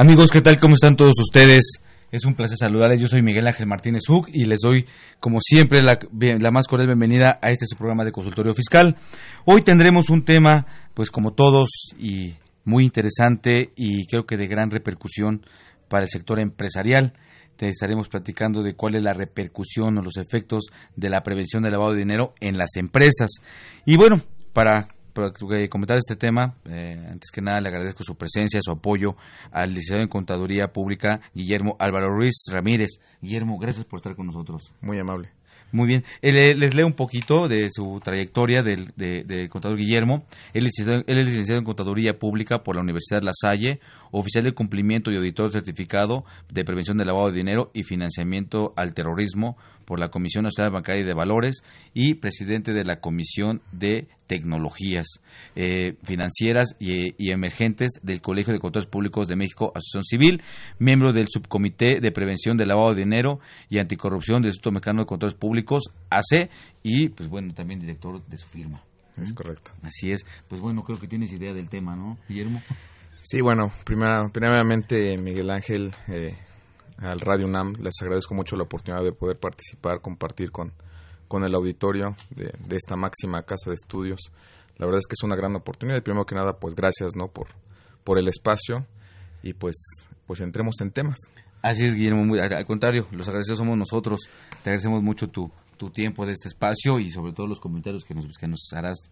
Amigos, ¿qué tal? ¿Cómo están todos ustedes? Es un placer saludarles. Yo soy Miguel Ángel Martínez Hug y les doy, como siempre, la, más cordial bienvenida a este su programa de consultorio fiscal. Hoy tendremos un tema, pues como todos, y muy interesante y creo que de gran repercusión para el sector empresarial. Te estaremos platicando de cuál es la repercusión o los efectos de la prevención del lavado de dinero en las empresas. Y bueno, para para, eh, comentar este tema, eh, antes que nada le agradezco su presencia, su apoyo al licenciado en Contaduría Pública, Guillermo Álvaro Ruiz Ramírez. Guillermo, gracias por estar con nosotros. Muy amable. Muy bien. Eh, le- les leo un poquito de su trayectoria del de, de contador Guillermo. Él es, licenciado, él es licenciado en Contaduría Pública por la Universidad La Salle, oficial de cumplimiento y auditor certificado de prevención del lavado de dinero y financiamiento al terrorismo por la Comisión Nacional Bancaria y de Valores y presidente de la Comisión de Tecnologías eh, Financieras y, y Emergentes del Colegio de Contadores Públicos de México, Asociación Civil, miembro del Subcomité de Prevención del Lavado de Dinero y Anticorrupción del Instituto Mexicano de Contadores Públicos, AC, y pues bueno, también director de su firma. Es correcto. Así es. Pues bueno, creo que tienes idea del tema, ¿no, Guillermo? Sí, bueno, primera, primeramente Miguel Ángel, eh, al Radio UNAM, les agradezco mucho la oportunidad de poder participar, compartir con, con el auditorio de, de esta máxima casa de estudios. La verdad es que es una gran oportunidad y primero que nada, pues gracias, ¿no? Por, por el espacio y pues, pues entremos en temas. Así es, Guillermo. al contrario, los agradecidos somos nosotros. Te agradecemos mucho tu, tu tiempo de este espacio y sobre todo los comentarios que nos, que nos harás.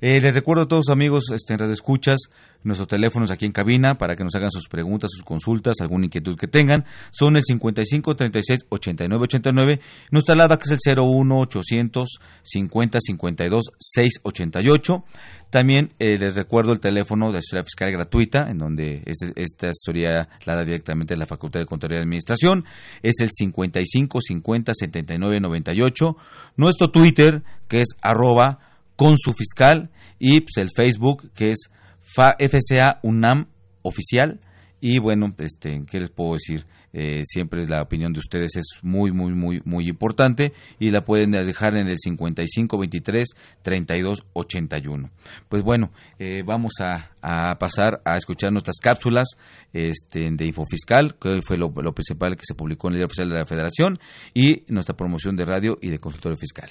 Eh, les recuerdo a todos amigos este, en Radio Escuchas, nuestros teléfonos aquí en cabina para que nos hagan sus preguntas, sus consultas, alguna inquietud que tengan. Son el 55 36 89 89. Nuestra alada que es el 01 800 50 52 688. También eh, les recuerdo el teléfono de asesoría fiscal gratuita, en donde este- esta asesoría la da directamente la Facultad de Contaduría y Administración. Es el 55 50 79 98. Nuestro Twitter, que es arroba con su fiscal. Y pues, el Facebook, que es FCA UNAM oficial. Y bueno, este, ¿qué les puedo decir? Eh, siempre la opinión de ustedes es muy, muy, muy, muy importante y la pueden dejar en el 55 23 32 81. Pues bueno, eh, vamos a, pasar a escuchar nuestras cápsulas este, de Infofiscal, que fue lo, lo principal que se publicó en el Diario Oficial de la Federación, y nuestra promoción de radio y de consultorio fiscal.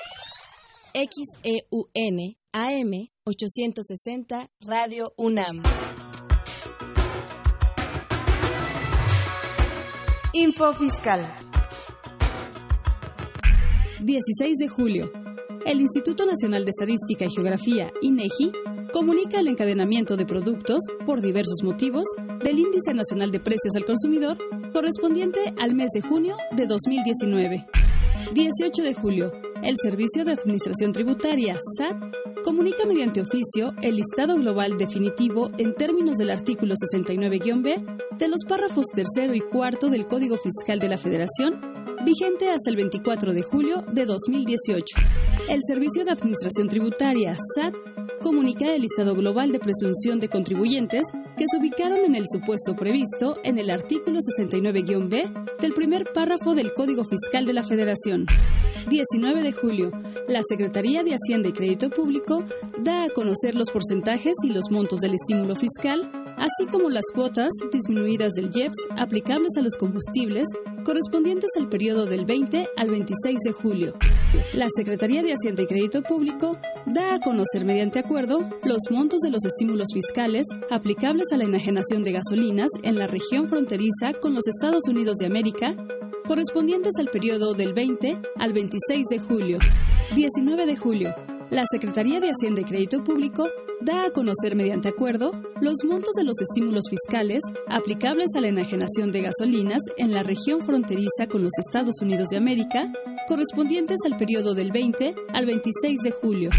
XEUN AM 860 Radio UNAM. Info Fiscal. 16 de julio. El Instituto Nacional de Estadística y Geografía, INEGI, comunica el encadenamiento de productos, por diversos motivos, del Índice Nacional de Precios al Consumidor correspondiente al mes de junio de 2019. 18 de julio. El Servicio de Administración Tributaria, SAT, comunica mediante oficio el listado global definitivo en términos del artículo 69-B de los párrafos tercero y cuarto del Código Fiscal de la Federación vigente hasta el 24 de julio de 2018. El Servicio de Administración Tributaria, SAT, comunica el listado global de presunción de contribuyentes que se ubicaron en el supuesto previsto en el artículo 69-B del primer párrafo del Código Fiscal de la Federación. 19 de julio, la Secretaría de Hacienda y Crédito Público da a conocer los porcentajes y los montos del estímulo fiscal así como las cuotas disminuidas del IEPS aplicables a los combustibles correspondientes al periodo del 20 al 26 de julio. La Secretaría de Hacienda y Crédito Público da a conocer mediante acuerdo los montos de los estímulos fiscales aplicables a la enajenación de gasolinas en la región fronteriza con los Estados Unidos de América correspondientes al periodo del 20 al 26 de julio. 19 de julio. La Secretaría de Hacienda y Crédito Público da a conocer mediante acuerdo los montos de los estímulos fiscales aplicables a la enajenación de gasolinas en la región fronteriza con los Estados Unidos de América, correspondientes al periodo del 20 al 26 de julio.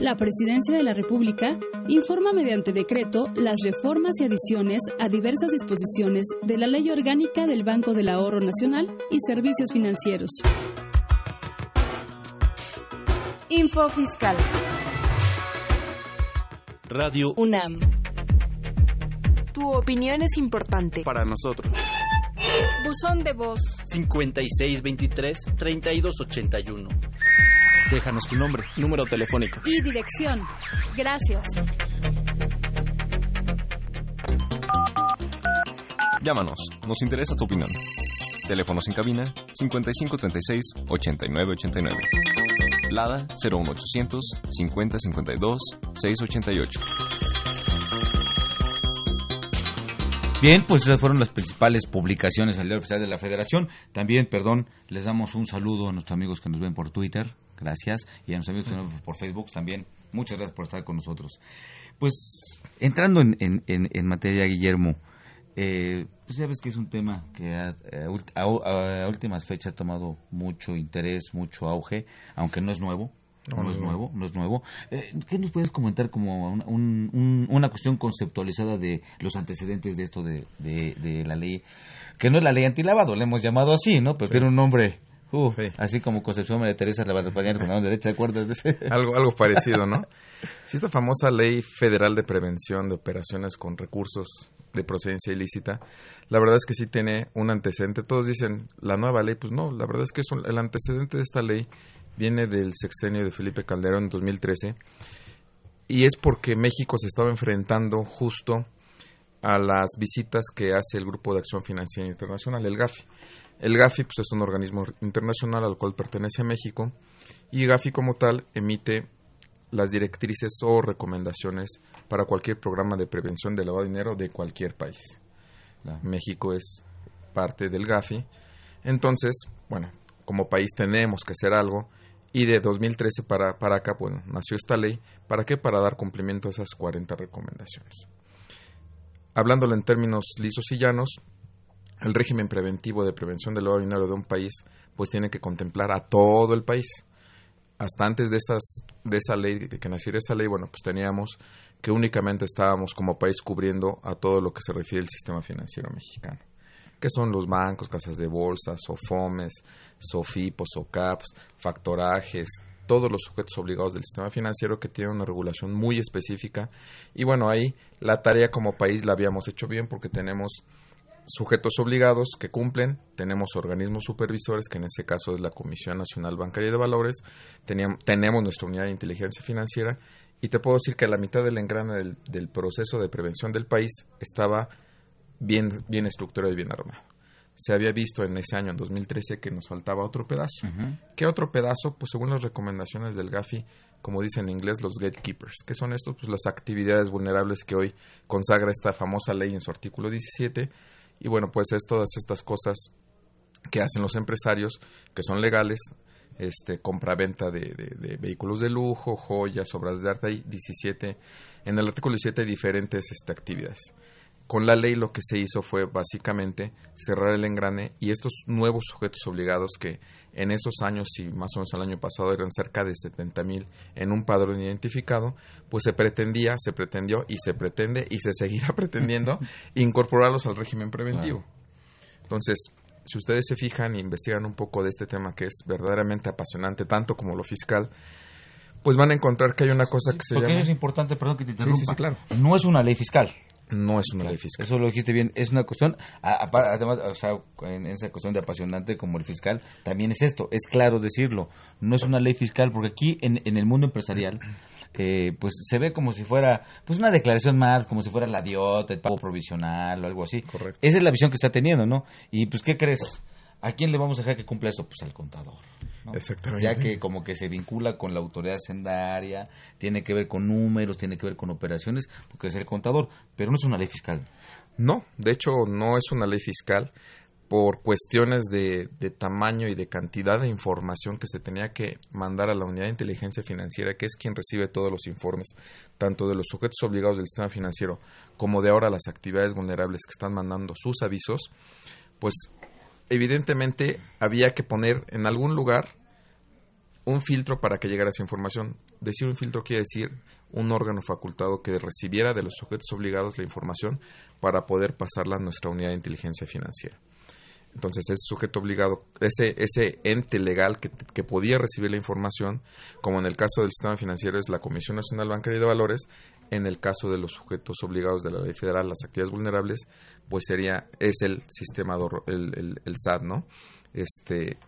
La Presidencia de la República informa mediante decreto las reformas y adiciones a diversas disposiciones de la Ley Orgánica del Banco del Ahorro Nacional y Servicios Financieros. Info Fiscal. Radio UNAM. Tu opinión es importante. Para nosotros. Buzón de voz. 5623-3281. Déjanos tu nombre, número telefónico. Y dirección. Gracias. Llámanos, nos interesa tu opinión. Teléfonos en cabina 5536-8989. Lada 01800 5052 688. Bien, pues esas fueron las principales publicaciones al Diario Oficial de la Federación. También, perdón, les damos un saludo a nuestros amigos que nos ven por Twitter, gracias, y a nuestros amigos por Facebook también. Muchas gracias por estar con nosotros. Pues, entrando en, en, en, en materia, Guillermo, eh, pues sabes que es un tema que a, a, a, últimas fechas ha tomado mucho interés, mucho auge, aunque no es nuevo. No, no es nuevo, no es nuevo. Eh, ¿Qué nos puedes comentar como un, un, una cuestión conceptualizada de los antecedentes de esto de, de, de, la ley? Que no es la ley antilavado, le hemos llamado así, ¿no? Pero sí. tiene un nombre Uh, sí. Así como Concepción María Teresa la Española con la derecha, ¿te acuerdas de ese? algo, algo parecido, ¿no? Sí, esta famosa Ley Federal de Prevención de Operaciones con Recursos de Procedencia Ilícita, la verdad es que sí tiene un antecedente. Todos dicen, la nueva ley, pues no, la verdad es que es un, el antecedente de esta ley viene del sexenio de Felipe Calderón en 2013 y es porque México se estaba enfrentando justo a las visitas que hace el Grupo de Acción Financiera Internacional, el GAFI. El GAFI pues, es un organismo internacional al cual pertenece México y GAFI como tal emite las directrices o recomendaciones para cualquier programa de prevención de lavado de dinero de cualquier país. México es parte del GAFI. Entonces, bueno, como país tenemos que hacer algo y de 2013 para, para acá, bueno, nació esta ley. ¿Para qué? Para dar cumplimiento a esas 40 recomendaciones. Hablándolo en términos lisos y llanos, el régimen preventivo de prevención del lavado de dinero de un país pues tiene que contemplar a todo el país. Hasta antes de, esas, de esa ley, de que naciera esa ley, bueno, pues teníamos que únicamente estábamos como país cubriendo a todo lo que se refiere al sistema financiero mexicano, que son los bancos, casas de bolsa, SOFOMES, SOFIPOS, SOCAPS, factorajes, todos los sujetos obligados del sistema financiero que tienen una regulación muy específica. Y bueno, ahí la tarea como país la habíamos hecho bien porque tenemos sujetos obligados que cumplen, tenemos organismos supervisores, que en este caso es la Comisión Nacional Bancaria de Valores, teníamos, tenemos nuestra unidad de inteligencia financiera y te puedo decir que la mitad del engrane del, del proceso de prevención del país estaba bien, bien estructurado y bien armado. Se había visto en ese año, en 2013, que nos faltaba otro pedazo. Uh -huh. ¿Qué otro pedazo? Pues según las recomendaciones del GAFI, como dicen en inglés, los gatekeepers. ¿Qué son estos? Pues las actividades vulnerables que hoy consagra esta famosa ley en su artículo 17 y bueno, pues es todas estas cosas que hacen los empresarios, que son legales, este, compra-venta de, de, vehículos de lujo, joyas, obras de arte, hay 17, en el artículo 17 hay diferentes este, actividades. Con la ley lo que se hizo fue básicamente cerrar el engrane y estos nuevos sujetos obligados que en esos años y más o menos el año pasado eran cerca de 70 mil en un padrón identificado, pues se pretendía, se pretendió y se pretende y se seguirá pretendiendo incorporarlos al régimen preventivo. Claro. Entonces, si ustedes se fijan e investigan un poco de este tema que es verdaderamente apasionante, tanto como lo fiscal, pues van a encontrar que hay una cosa que se porque llama... eso es importante, perdón que te interrumpa. Sí, sí, claro. No es una ley fiscal. No es una ley fiscal. Eso lo dijiste bien. Es una cuestión, a- a- además, o sea, en esa cuestión de apasionante como el fiscal, también es esto. Es claro decirlo. No es una ley fiscal, porque aquí en, en el mundo empresarial, eh, pues se ve como si fuera, pues una declaración más, como si fuera la diota, el pago provisional o algo así. Correcto. Esa es la visión que está teniendo, ¿no? Y pues, ¿qué crees? ¿A quién le vamos a dejar que cumpla esto? Pues al contador. ¿no? Exactamente. Ya que como que se vincula con la autoridad sendaria, tiene que ver con números, tiene que ver con operaciones, porque es el contador, pero no es una ley fiscal. No, de hecho no es una ley fiscal por cuestiones de, de tamaño y de cantidad de información que se tenía que mandar a la unidad de inteligencia financiera, que es quien recibe todos los informes, tanto de los sujetos obligados del sistema financiero como de ahora las actividades vulnerables que están mandando sus avisos, pues evidentemente había que poner en algún lugar un filtro para que llegara esa información. Decir un filtro quiere decir un órgano facultado que recibiera de los sujetos obligados la información para poder pasarla a nuestra unidad de inteligencia financiera. Entonces, ese sujeto obligado, ese, ese ente legal que, que podía recibir la información, como en el caso del sistema financiero es la Comisión Nacional Bancaria de Valores, en el caso de los sujetos obligados de la ley federal, las actividades vulnerables, pues sería, es el sistema, el, el, el SAT, ¿no? Este,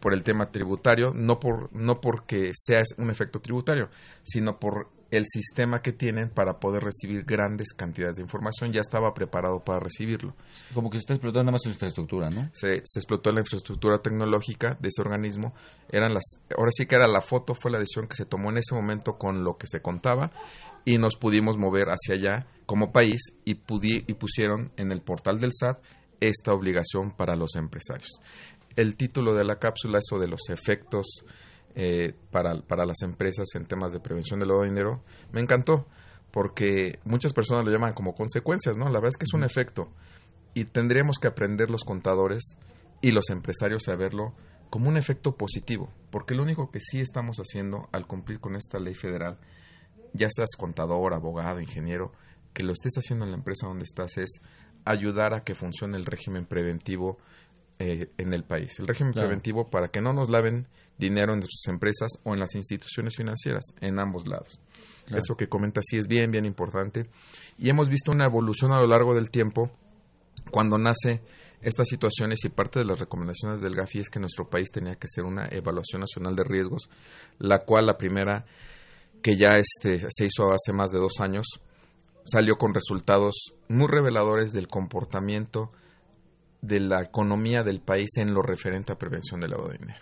por el tema tributario, no, por, no porque sea un efecto tributario, sino por el sistema que tienen para poder recibir grandes cantidades de información, ya estaba preparado para recibirlo. Como que se está explotando nada más su infraestructura, ¿no? Se, se explotó la infraestructura tecnológica de ese organismo, eran las, ahora sí que era la foto, fue la decisión que se tomó en ese momento con lo que se contaba y nos pudimos mover hacia allá como país y, pudi- y pusieron en el portal del SAT esta obligación para los empresarios. El título de la cápsula, eso de los efectos eh, para, para las empresas en temas de prevención del lavado de dinero, me encantó, porque muchas personas lo llaman como consecuencias, ¿no? La verdad es que es un efecto y tendríamos que aprender los contadores y los empresarios a verlo como un efecto positivo, porque lo único que sí estamos haciendo al cumplir con esta ley federal, ya seas contador, abogado, ingeniero, que lo estés haciendo en la empresa donde estás es ayudar a que funcione el régimen preventivo eh, en el país. El régimen Claro. preventivo para que no nos laven dinero en nuestras empresas o en las instituciones financieras, en ambos lados. Claro. Eso que comenta sí es bien, bien importante. Y hemos visto una evolución a lo largo del tiempo cuando nace estas situaciones y parte de las recomendaciones del GAFI es que nuestro país tenía que hacer una evaluación nacional de riesgos, la cual la primera que ya este, se hizo hace más de dos años salió con resultados muy reveladores del comportamiento de la economía del país en lo referente a prevención del lavado de dinero.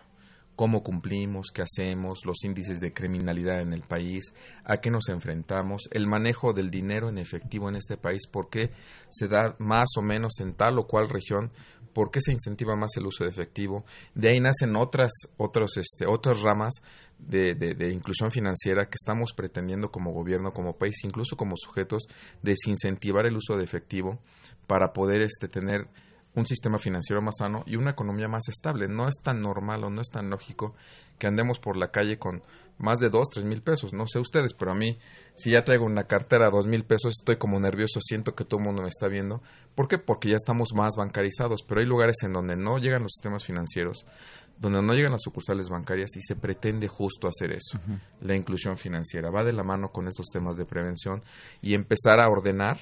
Cómo cumplimos, qué hacemos, los índices de criminalidad en el país, a qué nos enfrentamos, el manejo del dinero en efectivo en este país, por qué se da más o menos en tal o cual región, por qué se incentiva más el uso de efectivo. De ahí nacen otras, otros, este, otras ramas de, de- de inclusión financiera que estamos pretendiendo como gobierno, como país, incluso como sujetos, desincentivar el uso de efectivo para poder este, tener un sistema financiero más sano y una economía más estable. No es tan normal o no es tan lógico que andemos por la calle con más de dos, tres mil pesos. No sé ustedes, pero a mí, si ya traigo una cartera a dos mil pesos, estoy como nervioso, siento que todo el mundo me está viendo. ¿Por qué? Porque ya estamos más bancarizados, pero hay lugares en donde no llegan los sistemas financieros, donde no llegan las sucursales bancarias y se pretende justo hacer eso. La inclusión financiera va de la mano con estos temas de prevención y empezar a ordenar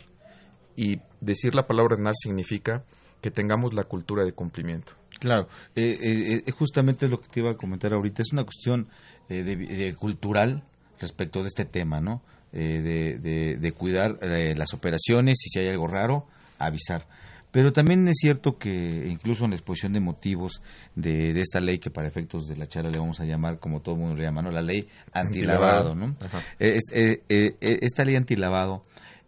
y decir la palabra ordenar significa que tengamos la cultura de cumplimiento. Claro, eh, eh, eh, justamente lo que te iba a comentar ahorita es una cuestión eh, de, de cultural respecto de este tema, ¿no? Eh, de, de- de cuidar eh, las operaciones y si hay algo raro, avisar. Pero también es cierto que incluso en la exposición de motivos de, de esta ley que para efectos de la charla le vamos a llamar, como todo el mundo le llama, ¿no? la ley antilavado, ¿no? Es- eh, eh, esta ley antilavado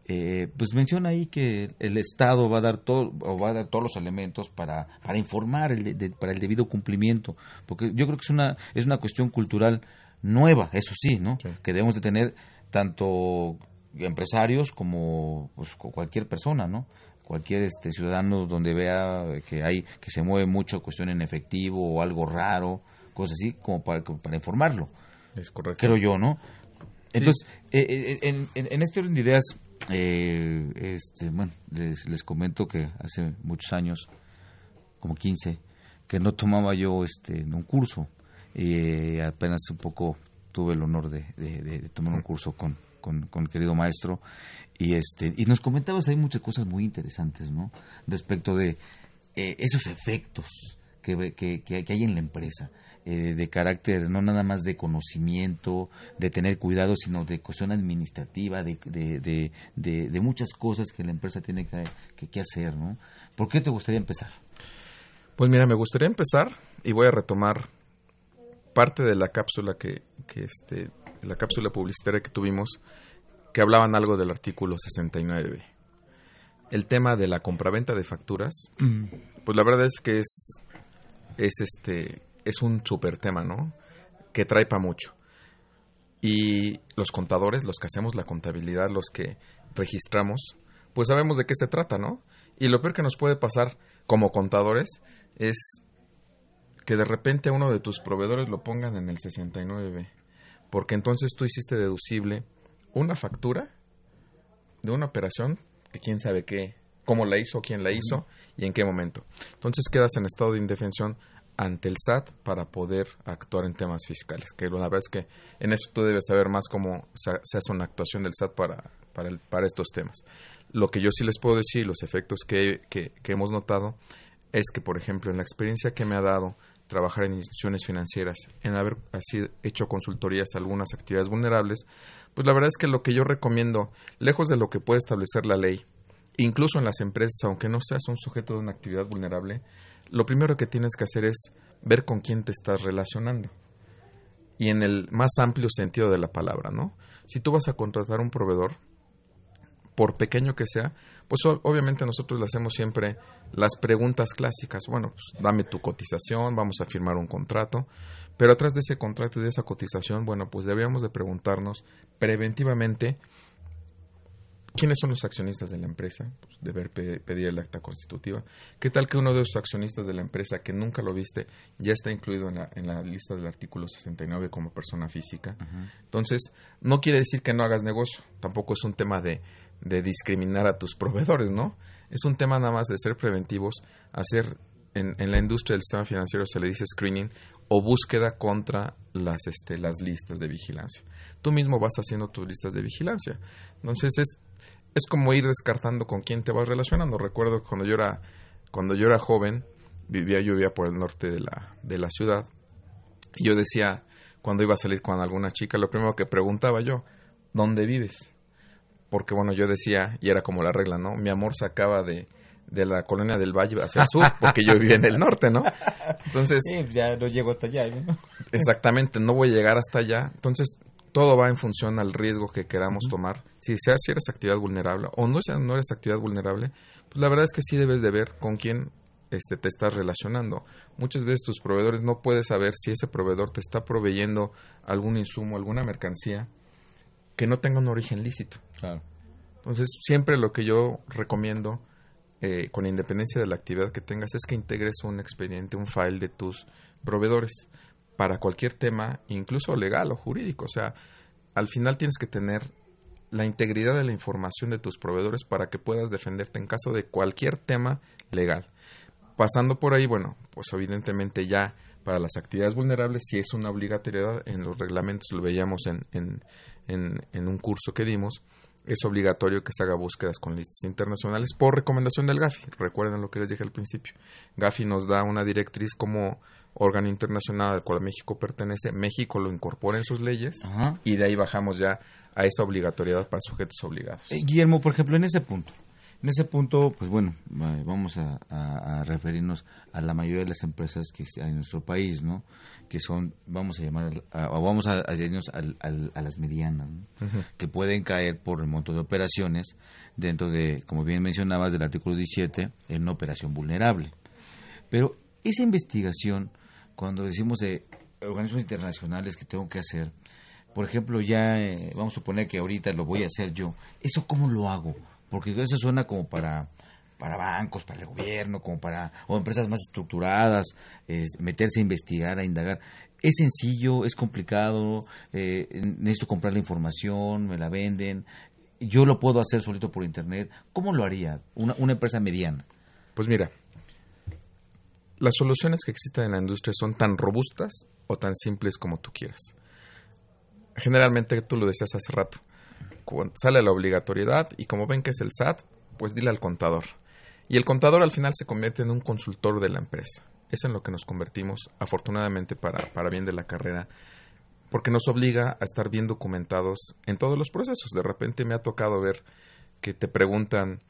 eh, pues menciona ahí que el Estado va a dar todo o va a dar todos los elementos para, para informar el de- para el debido cumplimiento porque yo creo que es una es una cuestión cultural nueva eso sí no que debemos de tener tanto empresarios como pues, cu- cualquier persona no cualquier este ciudadano donde vea que hay que se mueve mucho cuestión en efectivo o algo raro cosas así como para como para informarlo. Es correcto. creo yo no entonces eh, eh, en, en- en este orden de ideas eh, este bueno les, les comento que hace muchos años como 15, que no tomaba yo este un curso. y apenas un poco tuve el honor de, de, tomar un curso con, con, con, el querido maestro y este y nos comentabas ahí muchas cosas muy interesantes no respecto de eh, esos efectos que, que, que, hay en la empresa eh, de carácter no nada más de conocimiento de tener cuidado sino de cuestión administrativa de, de, de, muchas cosas que la empresa tiene que, que hacer no ¿por qué te gustaría empezar? Pues mira me gustaría empezar y voy a retomar parte de la cápsula que, que este, la cápsula publicitaria que tuvimos, que hablaban algo del artículo 69. El tema de la compraventa de facturas, mm. pues la verdad es que es, es este, es un super tema, ¿no? Que trae para mucho. Y los contadores, los que hacemos la contabilidad, los que registramos, pues sabemos de qué se trata, ¿no? Y lo peor que nos puede pasar como contadores es que de repente uno de tus proveedores lo pongan en el 69, porque entonces tú hiciste deducible una factura de una operación que quién sabe qué, cómo la hizo, quién la hizo y en qué momento. Entonces quedas en estado de indefensión ante el SAT para poder actuar en temas fiscales. Que la verdad es que en eso tú debes saber más cómo se, hace una actuación del SAT para, para, estos temas. Lo que yo sí les puedo decir, los efectos que, que hemos notado, es que, por ejemplo, en la experiencia que me ha dado trabajar en instituciones financieras, en haber así hecho consultorías a algunas actividades vulnerables, pues la verdad es que lo que yo recomiendo, lejos de lo que puede establecer la ley, incluso en las empresas, aunque no seas un sujeto de una actividad vulnerable, lo primero que tienes que hacer es ver con quién te estás relacionando. Y en el más amplio sentido de la palabra, ¿no? Si tú vas a contratar un proveedor, por pequeño que sea, pues obviamente nosotros le hacemos siempre las preguntas clásicas. Bueno, pues dame tu cotización, vamos a firmar un contrato, pero atrás de ese contrato y de esa cotización, bueno, pues deberíamos de preguntarnos preventivamente quiénes son los accionistas de la empresa, pues deber pedir el acta constitutiva. ¿Qué tal que uno de los accionistas de la empresa que nunca lo viste ya está incluido en la, en la lista del artículo 69 como persona física? Entonces, no quiere decir que no hagas negocio, tampoco es un tema de de discriminar a tus proveedores, ¿no? Es un tema nada más de ser preventivos, hacer en, en, la industria del sistema financiero se le dice screening o búsqueda contra las, este, las listas de vigilancia. Tú mismo vas haciendo tus listas de vigilancia. Entonces es, es como ir descartando con quién te vas relacionando. Recuerdo cuando yo era, cuando yo era joven, vivía, yo vivía por el norte de la, de la ciudad, y yo decía, cuando iba a salir con alguna chica, lo primero que preguntaba yo, ¿dónde vives? porque bueno, yo decía, y era como la regla, ¿no? Mi amor se acaba de, de la colonia del Valle hacia el sur, porque yo vivía en el norte, ¿no? Entonces... Sí, ya no llego hasta allá, ¿no? Exactamente, no voy a llegar hasta allá. Entonces, todo va en función al riesgo que queramos tomar. Si sea si eres actividad vulnerable o no, no eres actividad vulnerable, pues la verdad es que sí debes de ver con quién este, te estás relacionando. Muchas veces tus proveedores no puedes saber si ese proveedor te está proveyendo algún insumo, alguna mercancía que no tenga un origen lícito. Entonces, siempre lo que yo recomiendo, eh, con independencia de la actividad que tengas, es que integres un expediente, un file de tus proveedores para cualquier tema, incluso legal o jurídico. O sea, al final tienes que tener la integridad de la información de tus proveedores para que puedas defenderte en caso de cualquier tema legal. Pasando por ahí, bueno, pues evidentemente ya para las actividades vulnerables, si es una obligatoriedad, en los reglamentos lo veíamos en, en, en, un curso que dimos, es obligatorio que se haga búsquedas con listas internacionales por recomendación del GAFI. Recuerden lo que les dije al principio. GAFI nos da una directriz como órgano internacional al cual México pertenece. México lo incorpora en sus leyes y de ahí bajamos ya a esa obligatoriedad para sujetos obligados. Eh, Guillermo, por ejemplo, en ese punto, en ese punto, pues bueno, vamos a, referirnos a la mayoría de las empresas que hay en nuestro país, ¿no? Que son, vamos a llamar, o vamos a, irnos a, las medianas, que pueden caer por el monto de operaciones dentro de, como bien mencionabas, del artículo 17, en una operación vulnerable. Pero esa investigación, cuando decimos de organismos internacionales que tengo que hacer, por ejemplo, ya eh, vamos a suponer que ahorita lo voy a hacer yo, ¿eso cómo lo hago? Porque eso suena como para para bancos, para el gobierno, como para o empresas más estructuradas, meterse a investigar, a indagar. Es sencillo, es complicado, eh, necesito comprar la información, me la venden, yo lo puedo hacer solito por internet. ¿Cómo lo haría una, una empresa mediana? Pues mira, las soluciones que existen en la industria son tan robustas o tan simples como tú quieras. Generalmente, tú lo decías hace rato, sale la obligatoriedad y como ven que es el SAT, pues dile al contador. Y el contador al final se convierte en un consultor de la empresa. Es en lo que nos convertimos, afortunadamente para, para bien de la carrera, porque nos obliga a estar bien documentados en todos los procesos. De repente me ha tocado ver que te preguntan,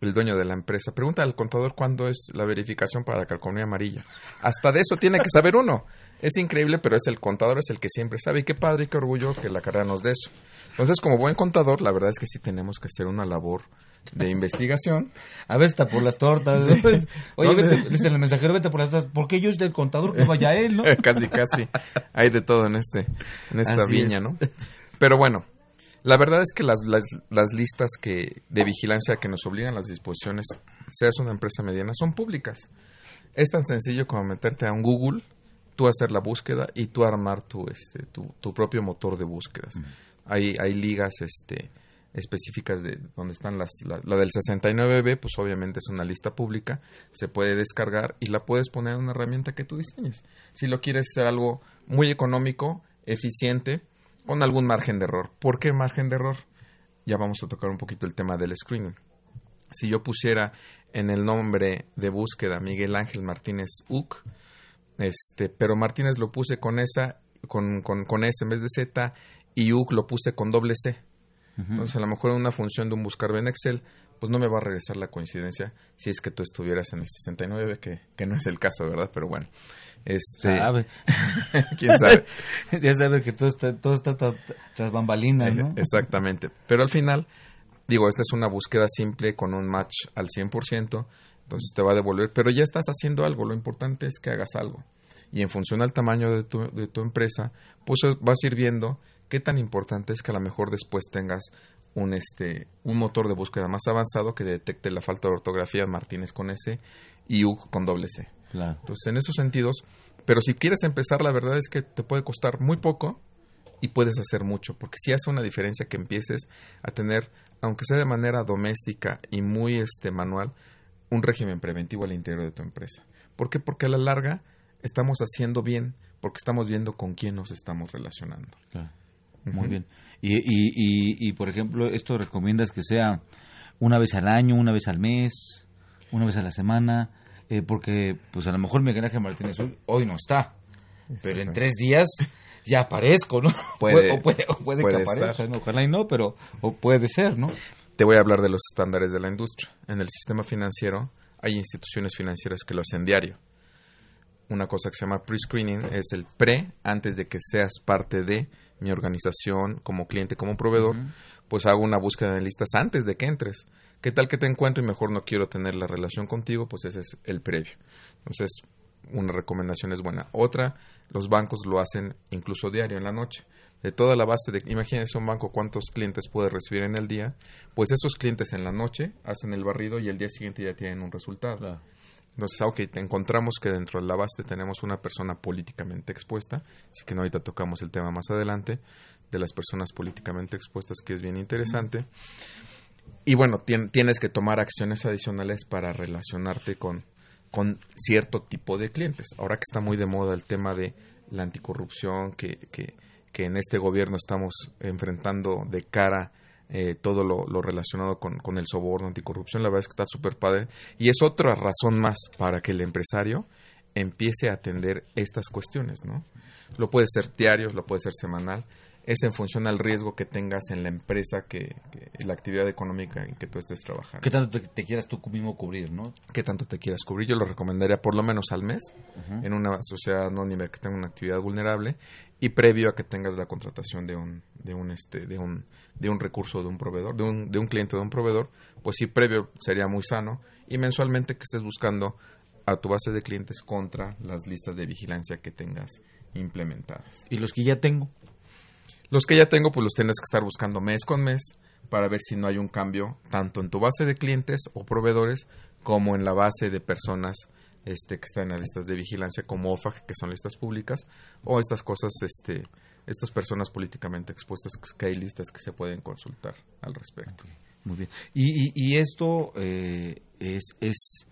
el dueño de la empresa. Pregunta al contador cuándo es la verificación para la calcomanía amarilla. Hasta de eso tiene que saber uno. Es increíble, pero es el contador, es el que siempre sabe. Y qué padre y qué orgullo que la carrera nos dé eso. Entonces, como buen contador, la verdad es que sí tenemos que hacer una labor de investigación. A ver, está por las tortas. Oye, vete, dice el mensajero, vete por las tortas. ¿Por qué yo soy del contador? Que vaya él, ¿no? casi, casi. Hay de todo en, este, en esta viña, ¿no? Pero bueno, la verdad es que las, las, listas que, de vigilancia que nos obligan las disposiciones, seas una empresa mediana, son públicas. Es tan sencillo como meterte a un Google, tú hacer la búsqueda y tú armar tu, este, tu, tu propio motor de búsquedas. hay, hay ligas este, específicas de donde están las, la, la, del 69B, pues obviamente es una lista pública, se puede descargar y la puedes poner en una herramienta que tú diseñes. Si lo quieres hacer algo muy económico, eficiente, con algún margen de error. ¿Por qué margen de error? Ya vamos a tocar un poquito el tema del screening. Si yo pusiera en el nombre de búsqueda Miguel Ángel Martínez UC, este, pero Martínez lo puse con esa, con, con, con S en vez de Z, y UC lo puse con doble C. Entonces, a lo mejor en una función de un buscar en Excel, pues no me va a regresar la coincidencia si es que tú estuvieras en el 69, que, que no es el caso, ¿verdad? Pero bueno. Este, sabe. ¿Quién sabe? ya sabes que todo está, todo está tras bambalinas, ¿no? Exactamente. Pero al final, digo, esta es una búsqueda simple con un match al 100%, entonces te va a devolver, pero ya estás haciendo algo, lo importante es que hagas algo. Y en función al tamaño de tu, de tu empresa, pues vas a ir viendo qué tan importante es que a lo mejor después tengas un este un motor de búsqueda más avanzado que detecte la falta de ortografía Martínez con S y U con doble C. Entonces, en esos sentidos, pero si quieres empezar, la verdad es que te puede costar muy poco y puedes hacer mucho, porque si hace una diferencia que empieces a tener, aunque sea de manera doméstica y muy este manual, un régimen preventivo al interior de tu empresa. ¿Por qué? Porque a la larga estamos haciendo bien, porque estamos viendo con quién nos estamos relacionando. Muy bien. Y, y, y, por ejemplo, esto recomiendas que sea una vez al año, una vez al mes, una vez a la semana, eh, porque pues a lo mejor Miguel Ángel Martínez hoy no está, pero en tres días ya aparezco, ¿no? Puede, o puede, puede, que aparezca, ojalá y no, pero o puede ser, ¿no? Te voy a hablar de los estándares de la industria. En el sistema financiero hay instituciones financieras que lo hacen diario. Una cosa que se llama pre-screening es el pre, antes de que seas parte de mi organización como cliente, como proveedor, pues hago una búsqueda de listas antes de que entres. ¿Qué tal que te encuentro y mejor no quiero tener la relación contigo? Pues ese es el previo. Entonces, una recomendación es buena. Otra, los bancos lo hacen incluso diario en la noche. De toda la base de, imagínense un banco cuántos clientes puede recibir en el día, pues esos clientes en la noche hacen el barrido y el día siguiente ya tienen un resultado. Entonces, ok, te encontramos que dentro de la base tenemos una persona políticamente expuesta, así que ahorita tocamos el tema más adelante de las personas políticamente expuestas, que es bien interesante. Y bueno, tienes que tomar acciones adicionales para relacionarte con, con cierto tipo de clientes. Ahora que está muy de moda el tema de la anticorrupción, que, que, que en este gobierno estamos enfrentando de cara eh, todo lo, relacionado con, con, el soborno, anticorrupción, la verdad es que está súper padre. Y es otra razón más para que el empresario empiece a atender estas cuestiones, ¿no? Lo puede ser diario, lo puede ser semanal, es en función al riesgo que tengas en la empresa, que, la actividad económica en que tú estés trabajando. ¿Qué tanto te, quieras tú mismo cubrir, no? ¿Qué tanto te quieras cubrir? Yo lo recomendaría por lo menos al mes en una sociedad anónima que tenga una actividad vulnerable y previo a que tengas la contratación de un de un este de un de un recurso de un proveedor, de un de un cliente de un proveedor, pues sí previo sería muy sano y mensualmente que estés buscando a tu base de clientes contra las listas de vigilancia que tengas implementadas. ¿Y los que ya tengo? Los que ya tengo, pues los tienes que estar buscando mes con mes para ver si no hay un cambio tanto en tu base de clientes o proveedores como en la base de personas este, que están en las listas de vigilancia como OFAG, que son listas públicas, o estas cosas, este, estas personas políticamente expuestas, que hay listas que se pueden consultar al respecto. Muy bien. Y, esto eh, es, es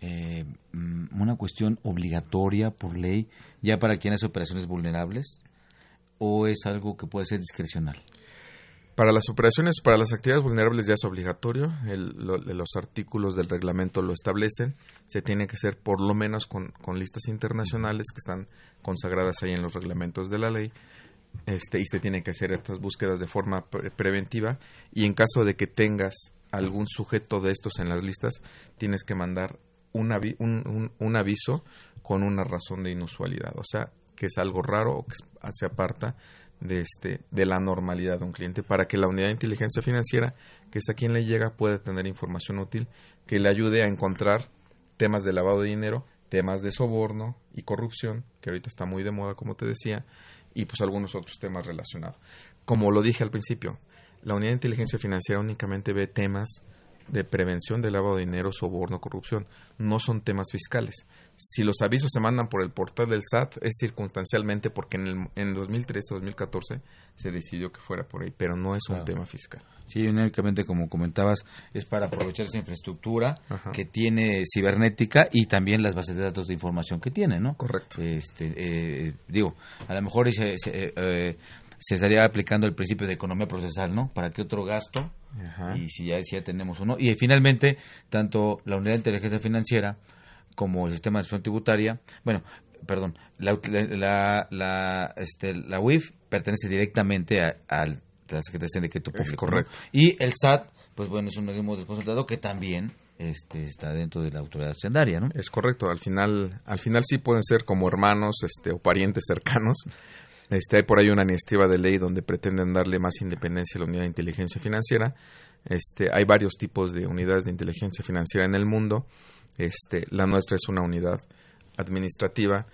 eh, una cuestión obligatoria por ley ya para quienes operaciones vulnerables o es algo que puede ser discrecional? Para las operaciones, para las actividades vulnerables ya es obligatorio, los artículos del reglamento lo establecen, se tiene que hacer por lo menos con, listas internacionales que están consagradas ahí en los reglamentos de la ley, este, y se tiene que hacer estas búsquedas de forma preventiva, y en caso de que tengas algún sujeto de estos en las listas, tienes que mandar un, un aviso con una razón de inusualidad, o sea, que es algo raro o que se aparta de, este, de la normalidad de un cliente para que la unidad de inteligencia financiera, que es a quien le llega, pueda tener información útil que le ayude a encontrar temas de lavado de dinero, temas de soborno y corrupción, que ahorita está muy de moda, como te decía, y pues algunos otros temas relacionados. Como lo dije al principio, la unidad de inteligencia financiera únicamente ve temas de prevención del lavado de dinero, soborno, corrupción. No son temas fiscales. Si los avisos se mandan por el portal del SAT es circunstancialmente porque en, el, en 2013-2014 se decidió que fuera por ahí, pero no es un tema fiscal. Sí, únicamente como comentabas, es para aprovechar esa infraestructura que tiene cibernética y también las bases de datos de información que tiene, ¿no? Correcto. Este, eh, digo, a lo mejor se, eh, se estaría aplicando el principio de economía procesal, ¿no? ¿Para qué otro gasto? Y si ya, si ya tenemos uno. Y finalmente, tanto la unidad de inteligencia financiera como el sistema de acción tributaria, bueno, perdón, la, la, la, este, la UIF pertenece directamente a, la Secretaría de Decreto Público. correcto. Y el SAT, pues bueno, es un organismo desconsultado que también este, está dentro de la autoridad hacendaria, ¿no? Es correcto. Al final, al final sí pueden ser como hermanos este, o parientes cercanos, este, hay por ahí una iniciativa de ley donde pretenden darle más independencia a la unidad de inteligencia financiera. Este, hay varios tipos de unidades de inteligencia financiera en el mundo. Este, la nuestra es una unidad administrativa,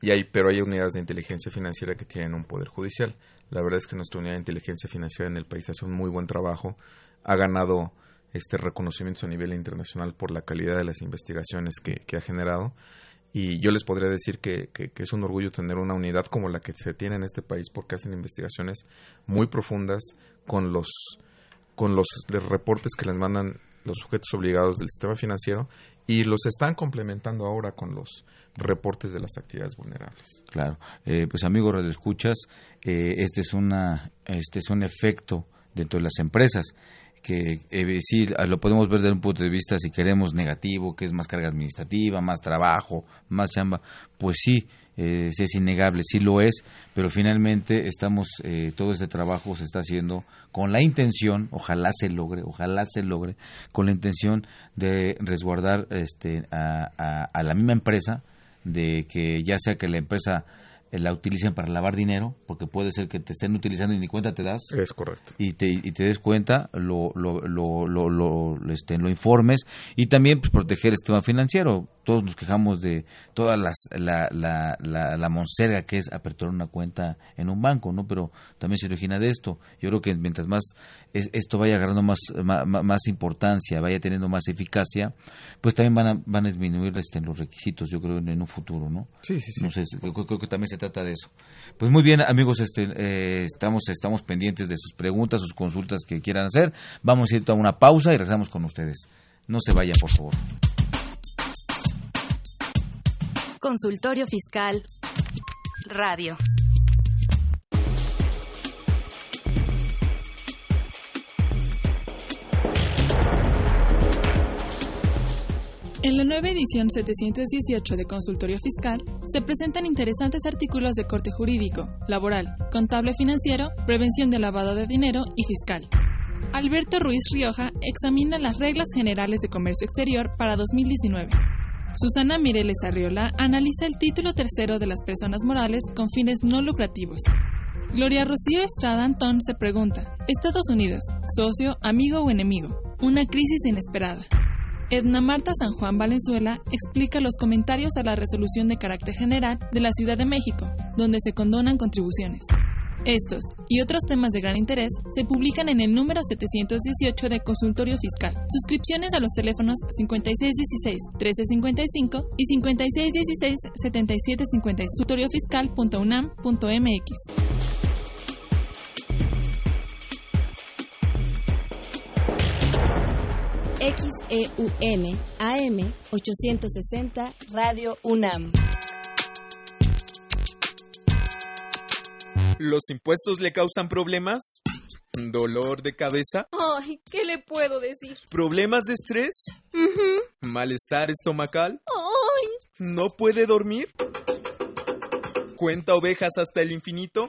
y hay, pero hay unidades de inteligencia financiera que tienen un poder judicial. La verdad es que nuestra unidad de inteligencia financiera en el país hace un muy buen trabajo. Ha ganado este reconocimiento a nivel internacional por la calidad de las investigaciones que, que ha generado y yo les podría decir que, es un orgullo tener una unidad como la que se tiene en este país porque hacen investigaciones muy profundas con los, con los reportes que les mandan los sujetos obligados del sistema financiero y los están complementando ahora con los reportes de las actividades vulnerables. Claro, eh, pues amigos Radio Escuchas, eh, este es una este es un efecto dentro de las empresas que eh, sí lo podemos ver desde un punto de vista si queremos negativo, que es más carga administrativa, más trabajo, más chamba, pues sí, eh, es innegable, sí lo es, pero finalmente estamos, eh, todo este trabajo se está haciendo con la intención, ojalá se logre, ojalá se logre, con la intención de resguardar este, a, a la misma empresa, de que ya sea que la empresa la utilicen para lavar dinero, porque puede ser que te estén utilizando y ni cuenta te das. Es correcto. Y te, y te des cuenta, lo, lo, lo, lo, lo, este, lo informes y también pues, proteger el sistema financiero. Todos nos quejamos de toda las, la, la, la, la monserga que es aperturar una cuenta en un banco, ¿no? Pero también se origina de esto. Yo creo que mientras más esto vaya agarrando más, más, importancia, vaya teniendo más eficacia, pues también van a, van a disminuir este, los requisitos, yo creo, en, un futuro, ¿no? Sí, sí, sí. creo, que también se trata de eso. Pues muy bien, amigos, este, eh, estamos, estamos pendientes de sus preguntas, sus consultas que quieran hacer. Vamos a ir a una pausa y regresamos con ustedes. No se vayan, por favor. Consultorio Fiscal Radio. En la nueva edición 718 de Consultorio Fiscal se presentan interesantes artículos de corte jurídico, laboral, contable financiero, prevención de lavado de dinero y fiscal. Alberto Ruiz Rioja examina las reglas generales de comercio exterior para 2019. Susana Mireles Arriola analiza el título tercero de las personas morales con fines no lucrativos. Gloria Rocío Estrada Antón se pregunta, ¿Estados Unidos, socio, amigo o enemigo? Una crisis inesperada. Edna Marta San Juan Valenzuela explica los comentarios a la resolución de carácter general de la Ciudad de México, donde se condonan contribuciones. Estos y otros temas de gran interés se publican en el número 718 de Consultorio Fiscal. Suscripciones a los teléfonos 5616-1355 y 5616-7750. Consultoriofiscal.unam.mx. XEUN AM 860 Radio UNAM. ¿Los impuestos le causan problemas? ¿Dolor de cabeza? Ay, ¿qué le puedo decir? ¿Problemas de estrés? ¿Malestar estomacal? Ay. ¿No puede dormir? ¿Cuenta ovejas hasta el infinito?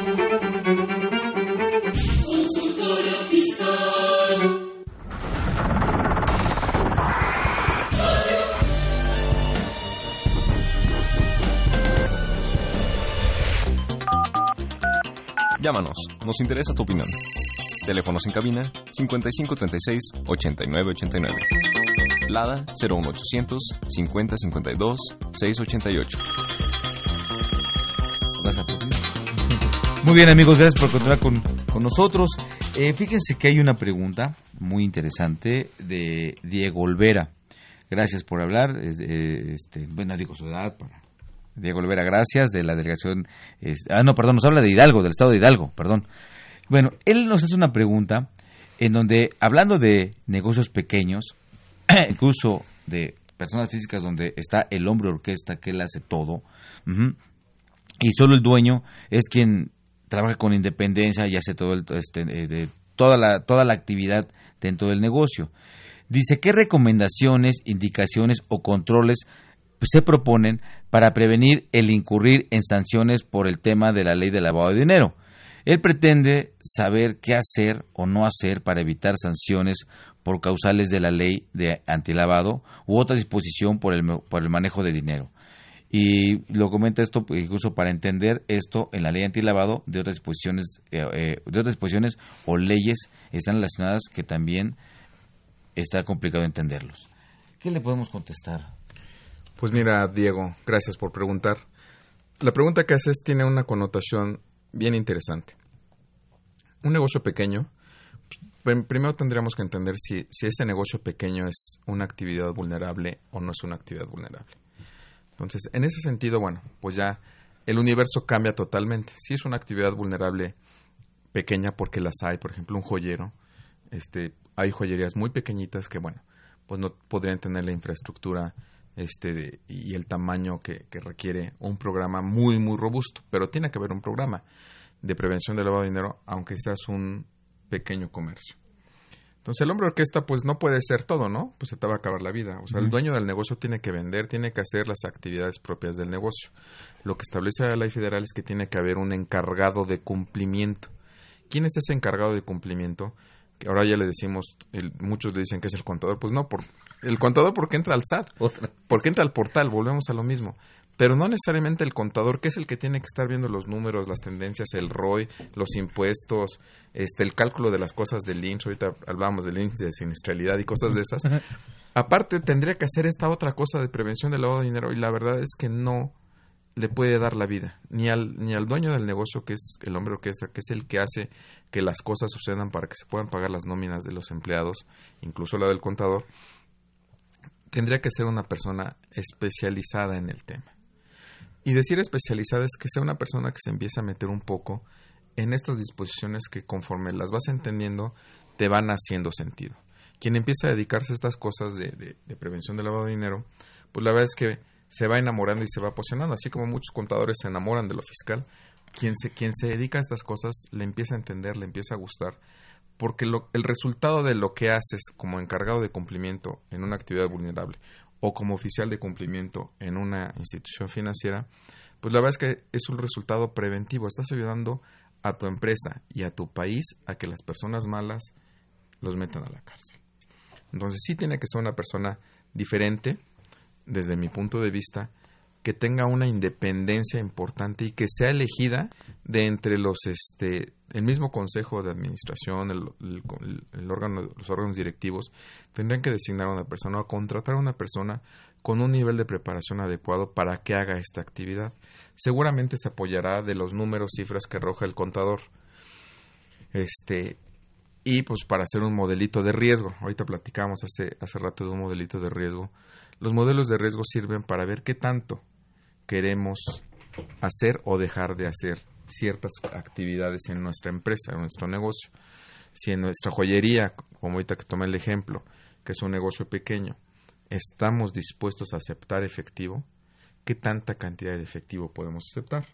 Llámanos, nos interesa tu opinión. Teléfonos en cabina 5536-8989. Lada 01800 5052 688. Muy bien amigos, gracias por continuar con, con nosotros. Eh, fíjense que hay una pregunta muy interesante de Diego Olvera. Gracias por hablar. Eh, este, bueno, digo su edad para Diego Olvera, gracias, de la delegación. ah, no, perdón, nos habla de Hidalgo, del estado de Hidalgo, perdón. Bueno, él nos hace una pregunta en donde, hablando de negocios pequeños, incluso de personas físicas donde está el hombre orquesta que él hace todo, y solo el dueño es quien trabaja con independencia y hace todo el, este, de, toda, la, toda la actividad dentro del negocio. Dice, ¿qué recomendaciones, indicaciones o controles se proponen para prevenir el incurrir en sanciones por el tema de la ley de lavado de dinero? Él pretende saber qué hacer o no hacer para evitar sanciones por causales de la ley de antilavado u otra disposición por el, por el manejo de dinero. Y lo comenta esto incluso para entender esto en la ley antilavado de otras disposiciones, eh, eh, de otras disposiciones o leyes están relacionadas que también está complicado entenderlos. ¿Qué le podemos contestar? Pues mira, Diego, gracias por preguntar. La pregunta que haces tiene una connotación bien interesante. Un negocio pequeño, pr- primero tendríamos que entender si, si ese negocio pequeño es una actividad vulnerable o no es una actividad vulnerable. Entonces, en ese sentido, bueno, pues ya el universo cambia totalmente. Si es una actividad vulnerable pequeña, porque las hay, por ejemplo, un joyero, este, hay joyerías muy pequeñitas que, bueno, pues no podrían tener la infraestructura este de- y el tamaño que, que requiere un programa muy muy robusto. Pero tiene que haber un programa de prevención del lavado de dinero aunque seas un pequeño comercio. Entonces el hombre orquesta pues no puede ser todo no pues se te va a acabar la vida. O sea el dueño del negocio tiene que vender tiene que hacer las actividades propias del negocio. Lo que establece la ley federal es que tiene que haber un encargado de cumplimiento. Quién es ese encargado de cumplimiento que ahora ya le decimos, el- muchos le dicen que es el contador, pues no, por, el contador porque entra al SAT, porque entra al portal, volvemos a lo mismo, pero no necesariamente el contador, que es el que tiene que estar viendo los números, las tendencias, el ROI, los impuestos, este, el cálculo de las cosas del INSS, ahorita hablábamos del índice de siniestralidad y cosas de esas. Aparte, tendría que hacer esta otra cosa de prevención del lavado de dinero y la verdad es que no le puede dar la vida, ni al, ni al dueño del negocio, que es el hombre orquesta, que es el que hace que las cosas sucedan para que se puedan pagar las nóminas de los empleados, incluso la del contador, tendría que ser una persona especializada en el tema. Y decir especializada es que sea una persona que se empiece a meter un poco en estas disposiciones que conforme las vas entendiendo te van haciendo sentido. Quien empieza a dedicarse a estas cosas de, de- de prevención del lavado de dinero, pues la verdad es que se va enamorando y se va apasionando, así como muchos contadores se enamoran de lo fiscal. Quien se, quien se dedica a estas cosas le empieza a entender, le empieza a gustar, porque lo- el resultado de lo que haces como encargado de cumplimiento en una actividad vulnerable o como oficial de cumplimiento en una institución financiera, pues la verdad es que es un resultado preventivo. Estás ayudando a tu empresa y a tu país a que las personas malas los metan a la cárcel. Entonces sí tiene que ser una persona diferente, desde mi punto de vista, que tenga una independencia importante y que sea elegida de entre los este el mismo consejo de administración el, órgano los órganos directivos tendrían que designar a una persona o contratar a una persona con un nivel de preparación adecuado para que haga esta actividad. Seguramente se apoyará de los números cifras que arroja el contador. Este y pues para hacer un modelito de riesgo. Ahorita platicamos hace hace rato de un modelito de riesgo los modelos de riesgo sirven para ver qué tanto queremos hacer o dejar de hacer ciertas actividades en nuestra empresa, en nuestro negocio. Si en nuestra joyería, como ahorita que tomé el ejemplo, que es un negocio pequeño, estamos dispuestos a aceptar efectivo, ¿qué tanta cantidad de efectivo podemos aceptar?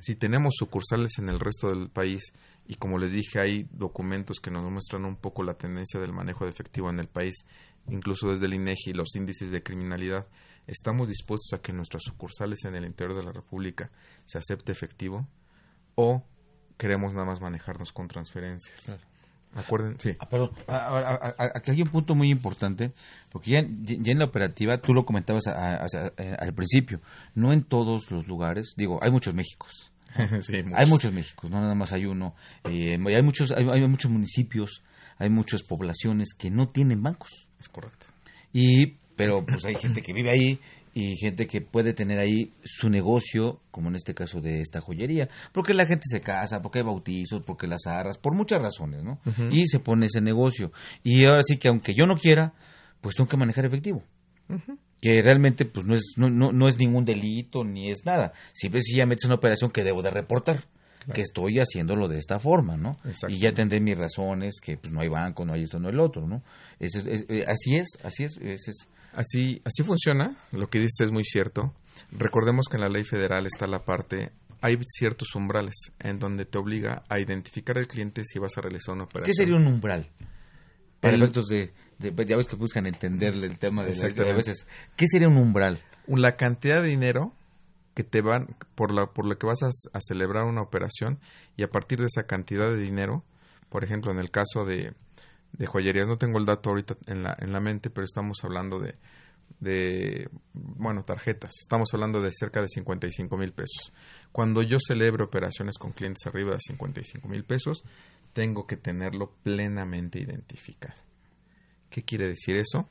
Si tenemos sucursales en el resto del país y como les dije hay documentos que nos muestran un poco la tendencia del manejo de efectivo en el país, incluso desde el INEGI los índices de criminalidad, estamos dispuestos a que nuestras sucursales en el interior de la República se acepte efectivo o queremos nada más manejarnos con transferencias. Acuerden, sí. Ah, perdón, aquí hay un punto muy importante, porque ya, en la operativa, tú lo comentabas al principio, no en todos los lugares, digo, hay muchos Méxicos. hay muchos Méxicos, no nada más hay uno. Eh, hay, muchos, hay, muchos municipios, hay muchas poblaciones que no tienen bancos. Es correcto. Y, pero pues hay gente que vive ahí y gente que puede tener ahí su negocio, como en este caso de esta joyería, porque la gente se casa, porque hay bautizos, porque las arras, por muchas razones, ¿no? Y se pone ese negocio. Y ahora sí que aunque yo no quiera, pues tengo que manejar efectivo. Que realmente pues no es, no, no, no, es ningún delito ni es nada. Siempre si ya metes una operación que debo de reportar. Que estoy haciéndolo de esta forma, ¿no? Y ya tendré mis razones, que pues no hay banco, no hay esto, no hay el otro, ¿no? Es, eh, así es, así es, es, Así, así funciona, lo que dices es muy cierto. Recordemos que en la ley federal está la parte, hay ciertos umbrales en donde te obliga a identificar al cliente si vas a realizar una operación. ¿Qué sería un umbral? Para efectos de, ya ves que buscan entenderle el tema de, la, a veces. ¿Qué sería un umbral? La cantidad de dinero que te van, por la, por la que vas a, a celebrar una operación y a partir de esa cantidad de dinero, por ejemplo, en el caso de, de joyerías. No tengo el dato ahorita en la, en la mente, pero estamos hablando de, de, bueno, tarjetas. Estamos hablando de cerca de 55 mil pesos. Cuando yo celebro operaciones con clientes arriba de 55 mil pesos, tengo que tenerlo plenamente identificado. ¿Qué quiere decir eso?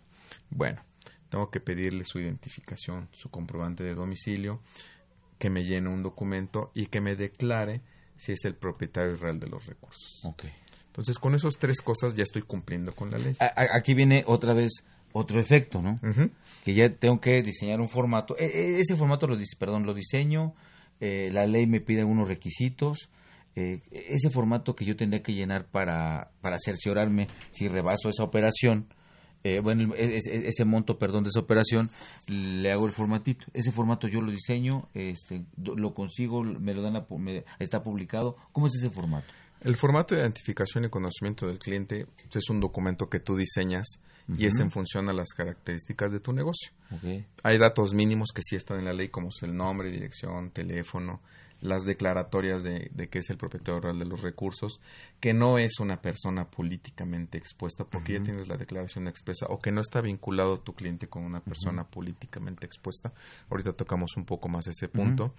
Bueno, tengo que pedirle su identificación, su comprobante de domicilio, que me llene un documento y que me declare si es el propietario real de los recursos. Okay. Entonces, con esas tres cosas ya estoy cumpliendo con la ley. aquí viene otra vez otro efecto, ¿no? Que ya tengo que diseñar un formato. E, e, ese formato lo, perdón, lo diseño, eh, la ley me pide algunos requisitos. Eh, ese formato que yo tendría que llenar para, para cerciorarme si rebaso esa operación, eh, bueno, e, ese, monto, perdón, de esa operación, le hago el formatito. Ese formato yo lo diseño, este, lo consigo, me lo dan, está publicado. ¿Cómo es ese formato? El formato de identificación y conocimiento del cliente es un documento que tú diseñas y es en función a las características de tu negocio. Hay datos mínimos que sí están en la ley, como es el nombre, dirección, teléfono, las declaratorias de, que es el propietario real de los recursos, que no es una persona políticamente expuesta, porque ya tienes la declaración expresa, o que no está vinculado tu cliente con una persona políticamente expuesta. Ahorita tocamos un poco más ese punto.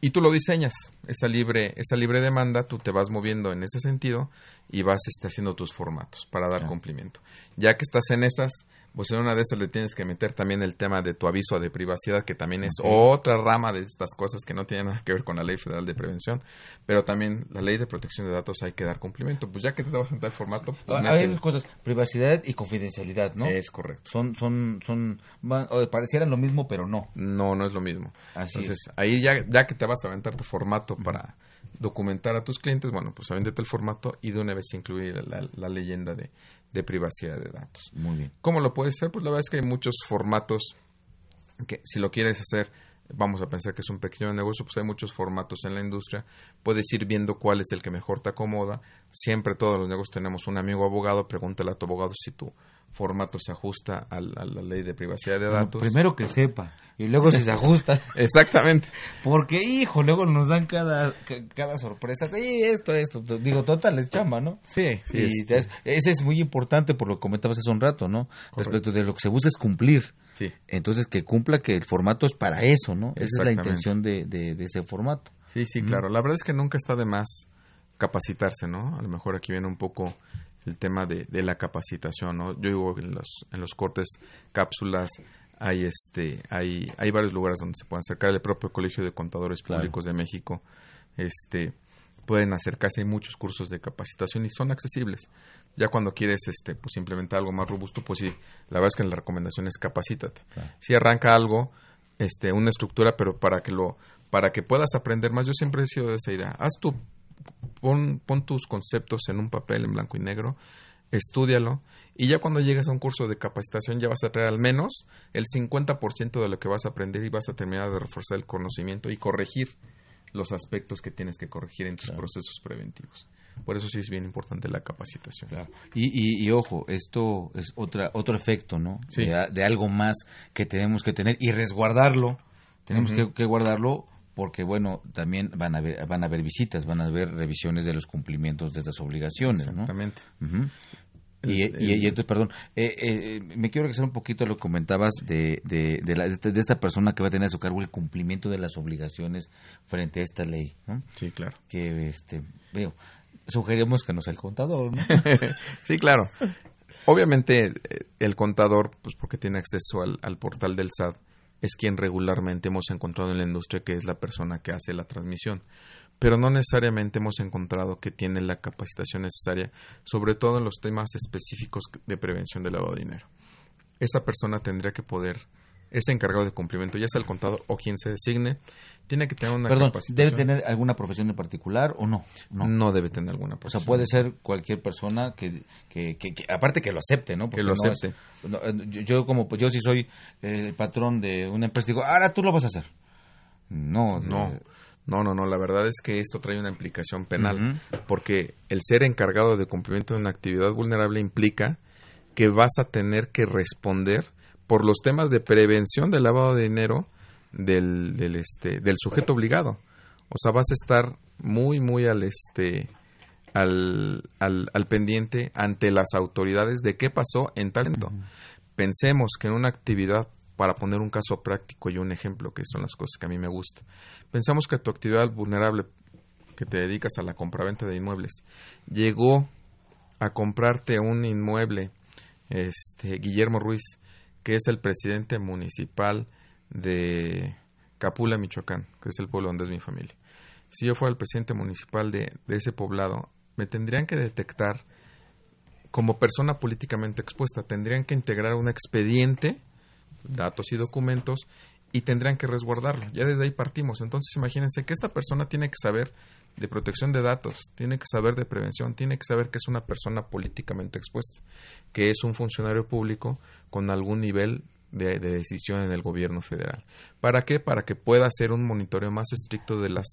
Y tú lo diseñas, esa libre, esa libre demanda, tú te vas moviendo en ese sentido y vas este, haciendo tus formatos para dar cumplimiento. Ya que estás en esas, pues en una de esas le tienes que meter también el tema de tu aviso de privacidad, que también es otra rama de estas cosas que no tienen nada que ver con la Ley Federal de Prevención, pero también la Ley de Protección de Datos hay que dar cumplimiento. Pues ya que te vas a el formato... Pues hay dos cosas, privacidad y confidencialidad, ¿no? Es correcto. Son, son, son, parecieran lo mismo, pero no. No, no es lo mismo. Así Entonces, ahí ya, ya que te vas a aventar tu formato para documentar a tus clientes, bueno, pues avéndete el formato y de una vez incluir la leyenda de de privacidad de datos. Muy bien. ¿Cómo lo puedes hacer? Pues la verdad es que hay muchos formatos que si lo quieres hacer, vamos a pensar que es un pequeño negocio, pues hay muchos formatos en la industria, puedes ir viendo cuál es el que mejor te acomoda. Siempre todos los negocios tenemos un amigo abogado, pregúntale a tu abogado si tu formato se ajusta a, la ley de privacidad de datos. primero que sepa y luego si se ajusta. Exactamente. Porque, hijo, luego nos dan cada, cada sorpresa. Y esto, esto. Digo, total, es chamba, ¿no? Sí, sí. ese es muy importante por lo que comentabas hace un rato, ¿no? Respecto de lo que se busca es cumplir. Sí. Entonces, que cumpla que el formato es para eso, ¿no? Esa es la intención de, de, ese formato. Sí, sí, claro. La verdad es que nunca está de más capacitarse, ¿no? A lo mejor aquí viene un poco el tema de, de la capacitación, ¿no? Yo digo en los, en los cortes cápsulas hay este hay hay varios lugares donde se pueden acercar. El propio Colegio de Contadores Públicos de México este pueden acercarse. Hay muchos cursos de capacitación y son accesibles. Ya cuando quieres este pues implementar algo más robusto pues sí la verdad es que la recomendación es capacítate. Si arranca algo este una estructura pero para que lo para que puedas aprender más yo siempre he sido de esa idea. Haz tu pon, pon tus conceptos en un papel en blanco y negro, estudialo y ya cuando llegues a un curso de capacitación ya vas a traer al menos el 50% de lo que vas a aprender y vas a terminar de reforzar el conocimiento y corregir los aspectos que tienes que corregir en tus procesos preventivos. Por eso sí es bien importante la capacitación. Y, y, ojo, esto es otra, otro efecto, ¿no? De, algo más que tenemos que tener y resguardarlo. Tenemos que, guardarlo porque bueno, también van a haber, van a haber visitas, van a haber revisiones de los cumplimientos de estas obligaciones, Exactamente. y, y, entonces, perdón, eh, eh, me quiero regresar un poquito a lo que comentabas de, de, de, la, de, esta persona que va a tener a su cargo el cumplimiento de las obligaciones frente a esta ley. ¿no? Sí, claro. Que, este, veo, sugerimos que no sea el contador, ¿no? sí, claro. Obviamente, eh, el contador, pues porque tiene acceso al, al portal del SAT, es quien regularmente hemos encontrado en la industria que es la persona que hace la transmisión. Pero no necesariamente hemos encontrado que tiene la capacitación necesaria, sobre todo en los temas específicos de prevención del lavado de dinero. Esa persona tendría que poder es encargado de cumplimiento, ya sea el contador o quien se designe, tiene que tener una Perdón, ¿debe tener alguna profesión en particular o no? No, debe tener alguna profesión. O sea, puede ser cualquier persona que, que, que, aparte que lo acepte, ¿no? que lo acepte. Eh, yo, como, pues yo si soy el patrón de una empresa, digo, ahora tú lo vas a hacer. No, no. No, no, no, la verdad es que esto trae una implicación penal, porque el ser encargado de cumplimiento de una actividad vulnerable implica que vas a tener que responder por los temas de prevención del lavado de dinero del, del, este, del sujeto obligado. O sea, vas a estar muy, muy al, este, al, al, al pendiente ante las autoridades de qué pasó en talento. Pensemos que en una actividad, para poner un caso práctico y un ejemplo, que son las cosas que a mí me gustan, pensamos que tu actividad vulnerable que te dedicas a la compraventa de inmuebles llegó a comprarte un inmueble este Guillermo Ruiz que es el presidente municipal de Capula, Michoacán, que es el pueblo donde es mi familia. Si yo fuera el presidente municipal de, ese poblado, me tendrían que detectar como persona políticamente expuesta, tendrían que integrar un expediente, datos y documentos, y tendrían que resguardarlo. Ya desde ahí partimos. Entonces imagínense que esta persona tiene que saber de protección de datos, tiene que saber de prevención, tiene que saber que es una persona políticamente expuesta, que es un funcionario público con algún nivel de, decisión en el gobierno federal. ¿Para qué? Para que pueda hacer un monitoreo más estricto de las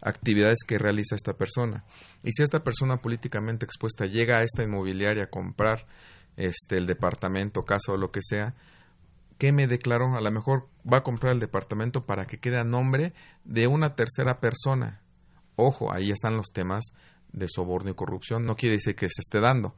actividades que realiza esta persona. Y si esta persona políticamente expuesta llega a esta inmobiliaria a comprar este el departamento, casa o lo que sea, ¿qué me declaró? A lo mejor va a comprar el departamento para que quede a nombre de una tercera persona Ojo, ahí están los temas de soborno y corrupción. No quiere decir que se esté dando,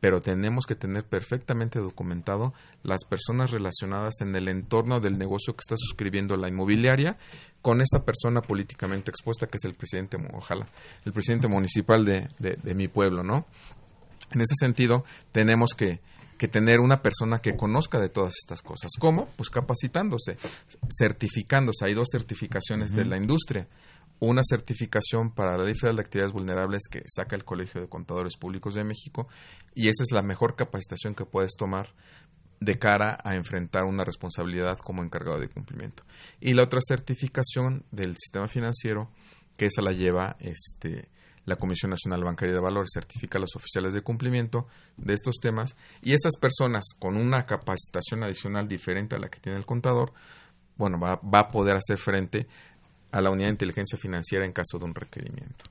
pero tenemos que tener perfectamente documentado las personas relacionadas en el entorno del negocio que está suscribiendo la inmobiliaria con esa persona políticamente expuesta que es el presidente, ojalá, el presidente municipal de, de, mi pueblo, ¿no? En ese sentido, tenemos que, que tener una persona que conozca de todas estas cosas. ¿Cómo? Pues capacitándose, certificándose. Hay dos certificaciones de la industria una certificación para la Ley Federal de Actividades Vulnerables que saca el Colegio de Contadores Públicos de México y esa es la mejor capacitación que puedes tomar de cara a enfrentar una responsabilidad como encargado de cumplimiento. Y la otra certificación del sistema financiero, que esa la lleva este, la Comisión Nacional Bancaria de Valores, certifica a los oficiales de cumplimiento de estos temas y esas personas con una capacitación adicional diferente a la que tiene el contador, bueno, va, va a poder hacer frente a la unidad de inteligencia financiera en caso de un requerimiento.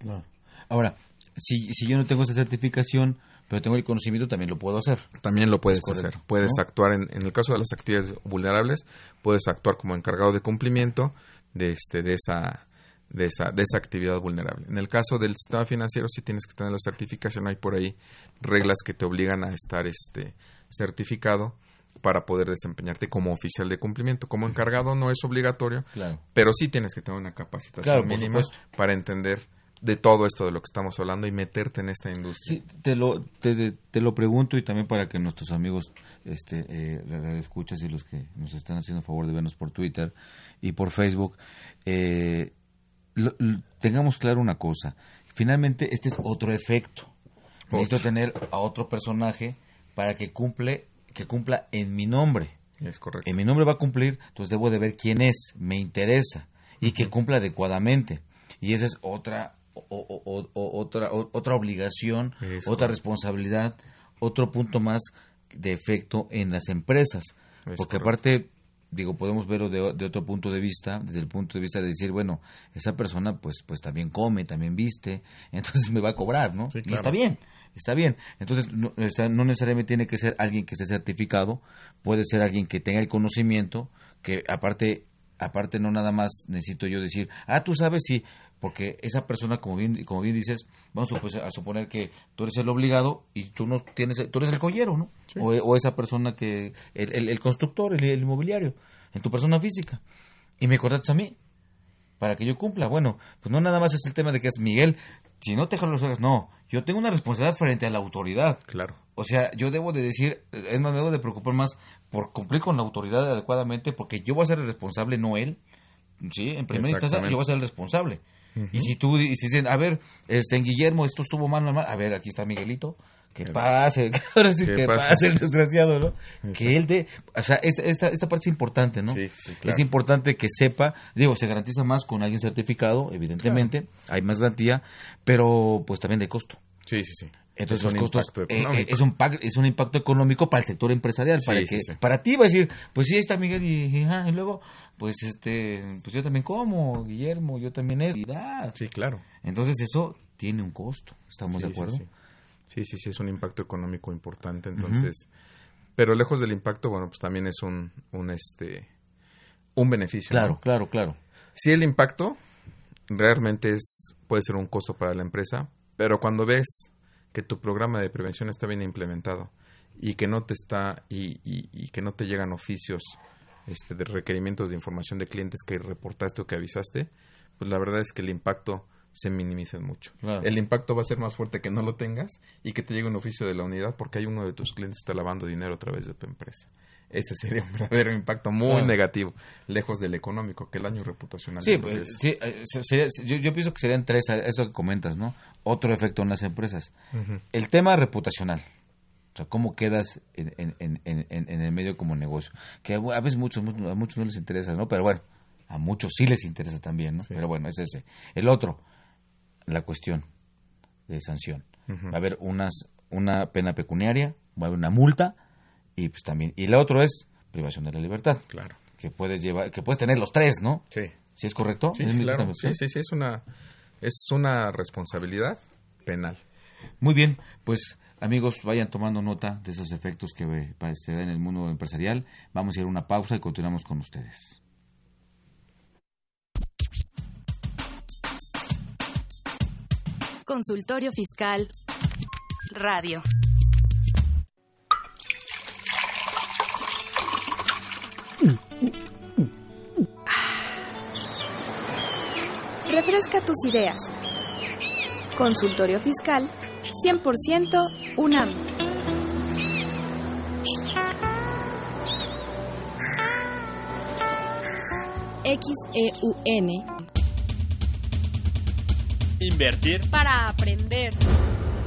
Ahora, si, si yo no tengo esa certificación, pero tengo el conocimiento, también lo puedo hacer. También lo puedes hacer. Puedes actuar en, en el caso de las actividades vulnerables, puedes actuar como encargado de cumplimiento de este de esa de esa, de esa actividad vulnerable. En el caso del sistema financiero sí tienes que tener la certificación, hay por ahí reglas que te obligan a estar este certificado para poder desempeñarte como oficial de cumplimiento. Como encargado no es obligatorio, pero sí tienes que tener una capacitación mínima para entender de todo esto de lo que estamos hablando y meterte en esta industria. Sí, te lo, te, te lo pregunto y también para que nuestros amigos este, eh, escuchas y los que nos están haciendo favor de vernos por Twitter y por Facebook, eh, tengamos claro una cosa. Finalmente, este es otro efecto. Necesito tener a otro personaje para que cumple que cumpla en mi nombre. Es correcto. En mi nombre va a cumplir, entonces debo de ver quién es, me interesa y que cumpla adecuadamente. Y esa es otra otra otra obligación, otra responsabilidad, otro punto más de efecto en las empresas. Porque aparte digo, podemos verlo de, otro punto de vista, desde el punto de vista de decir, bueno, esa persona pues pues también come, también viste, entonces me va a cobrar, ¿no? Y está bien, está bien. Entonces, no, no, necesariamente tiene que ser alguien que esté certificado, puede ser alguien que tenga el conocimiento, que aparte, aparte no nada más necesito yo decir, ah, tú sabes si porque esa persona como bien como bien dices vamos a, suponer que tú eres el obligado y tú no tienes tú eres el joyero no o, esa persona que el, el, constructor el, inmobiliario en tu persona física. Y me acordaste a mí para que yo cumpla. Bueno pues no nada más es el tema de que es Miguel si no te dejan los ojos no yo tengo una responsabilidad frente a la autoridad. Claro. O sea yo debo de decir es más me debo de preocupar más por cumplir con la autoridad adecuadamente porque yo voy a ser el responsable no él. Sí en primera instancia yo voy a ser el responsable y si tú y si dicen, a ver, este, en Guillermo esto estuvo mal, mal, a ver, aquí está Miguelito, que pase, ahora sí que pase el desgraciado, ¿no? Que él de, o sea, esta, esta parte es importante, ¿no? Sí, sí, claro. Es importante que sepa, digo, se garantiza más con alguien certificado, evidentemente, hay más garantía, pero pues también de costo. Sí, sí, sí. Entonces los costos eh, eh, es un es un impacto económico para el sector empresarial, para que para ti va a decir, pues sí ahí está Miguel y, y, luego pues este pues yo también como, Guillermo, yo también es Sí, claro. Entonces eso tiene un costo, ¿estamos de acuerdo? Sí sí. sí, es un impacto económico importante, entonces pero lejos del impacto, bueno, pues también es un un este un beneficio. Claro, claro, claro. Sí el impacto realmente es puede ser un costo para la empresa, pero cuando ves que tu programa de prevención está bien implementado y que no te está y, y, que no te llegan oficios este, de requerimientos de información de clientes que reportaste o que avisaste, pues la verdad es que el impacto se minimiza mucho. El impacto va a ser más fuerte que no lo tengas y que te llegue un oficio de la unidad porque hay uno de tus clientes que está lavando dinero a través de tu empresa. Ese sería un verdadero impacto muy negativo, lejos del económico, que el año reputacional. Sí, pues, sí eh, yo, pienso que serían tres, eso que comentas, ¿no? Otro efecto en las empresas. El tema reputacional. O sea, cómo quedas en, en, en, en, el medio como negocio. Que a veces muchos, a muchos no les interesa, ¿no? Pero bueno, a muchos sí les interesa también, ¿no? Pero bueno, es ese. El otro, la cuestión de sanción. Va a haber unas, una pena pecuniaria, va a haber una multa y pues también y la otro es privación de la libertad. Claro. Que puedes llevar que puedes tener los tres no sí. ¿Sí es correcto sí claro. sí sí sí es una es una responsabilidad penal. Muy bien pues amigos vayan tomando nota de esos efectos que se dan en el mundo empresarial. Vamos a ir a una pausa y continuamos con ustedes. Consultorio Fiscal Radio. Refresca tus ideas. Consultorio Fiscal 100% UNAM. XEUN. Invertir para aprender.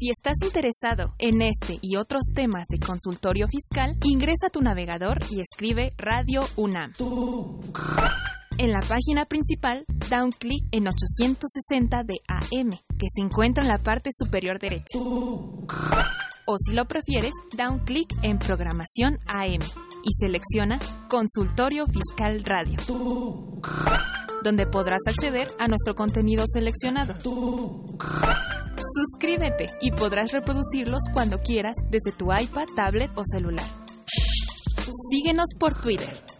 Si estás interesado en este y otros temas de consultorio fiscal, ingresa a tu navegador y escribe Radio UNAM. En la página principal, da un clic en 860 de AM, que se encuentra en la parte superior derecha. O si lo prefieres, da un clic en Programación AM y selecciona Consultorio Fiscal Radio, donde podrás acceder a nuestro contenido seleccionado. Suscríbete y podrás reproducirlos cuando quieras desde tu iPad, tablet o celular. Síguenos por Twitter.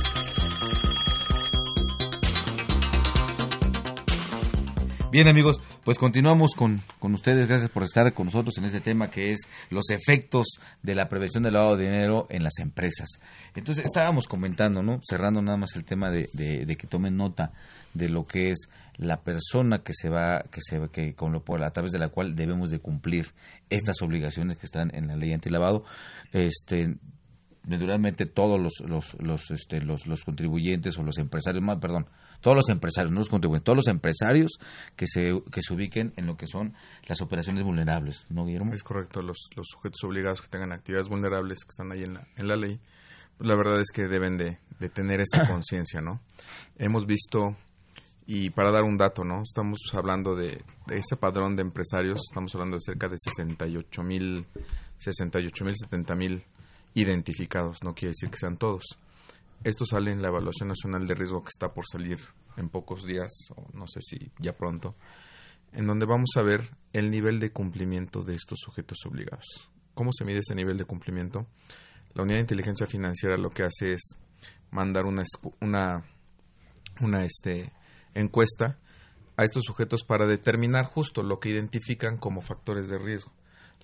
Bien amigos, pues continuamos con, con ustedes. Gracias por estar con nosotros en este tema que es los efectos de la prevención del lavado de dinero en las empresas. Entonces estábamos comentando, ¿no? Cerrando nada más el tema de, de, de que tomen nota de lo que es la persona que se va, que se que con lo a través de la cual debemos de cumplir estas obligaciones que están en la ley antilavado. Este naturalmente todos los los los, este, los contribuyentes o los empresarios más perdón todos los empresarios no los contribuyentes todos los empresarios que se que se ubiquen en lo que son las operaciones vulnerables no Guillermo es correcto los los sujetos obligados que tengan actividades vulnerables que están ahí en la en la ley pues la verdad es que deben de, de tener esa conciencia no hemos visto y para dar un dato, ¿no? Estamos hablando de, de, ese padrón de empresarios, estamos hablando de cerca de 68 mil, 68 mil, 70 mil identificados, no quiere decir que sean todos. Esto sale en la Evaluación Nacional de Riesgo que está por salir en pocos días, o no sé si ya pronto, en donde vamos a ver el nivel de cumplimiento de estos sujetos obligados. ¿Cómo se mide ese nivel de cumplimiento? La Unidad de Inteligencia Financiera lo que hace es mandar una, una, una este, encuesta a estos sujetos para determinar justo lo que identifican como factores de riesgo.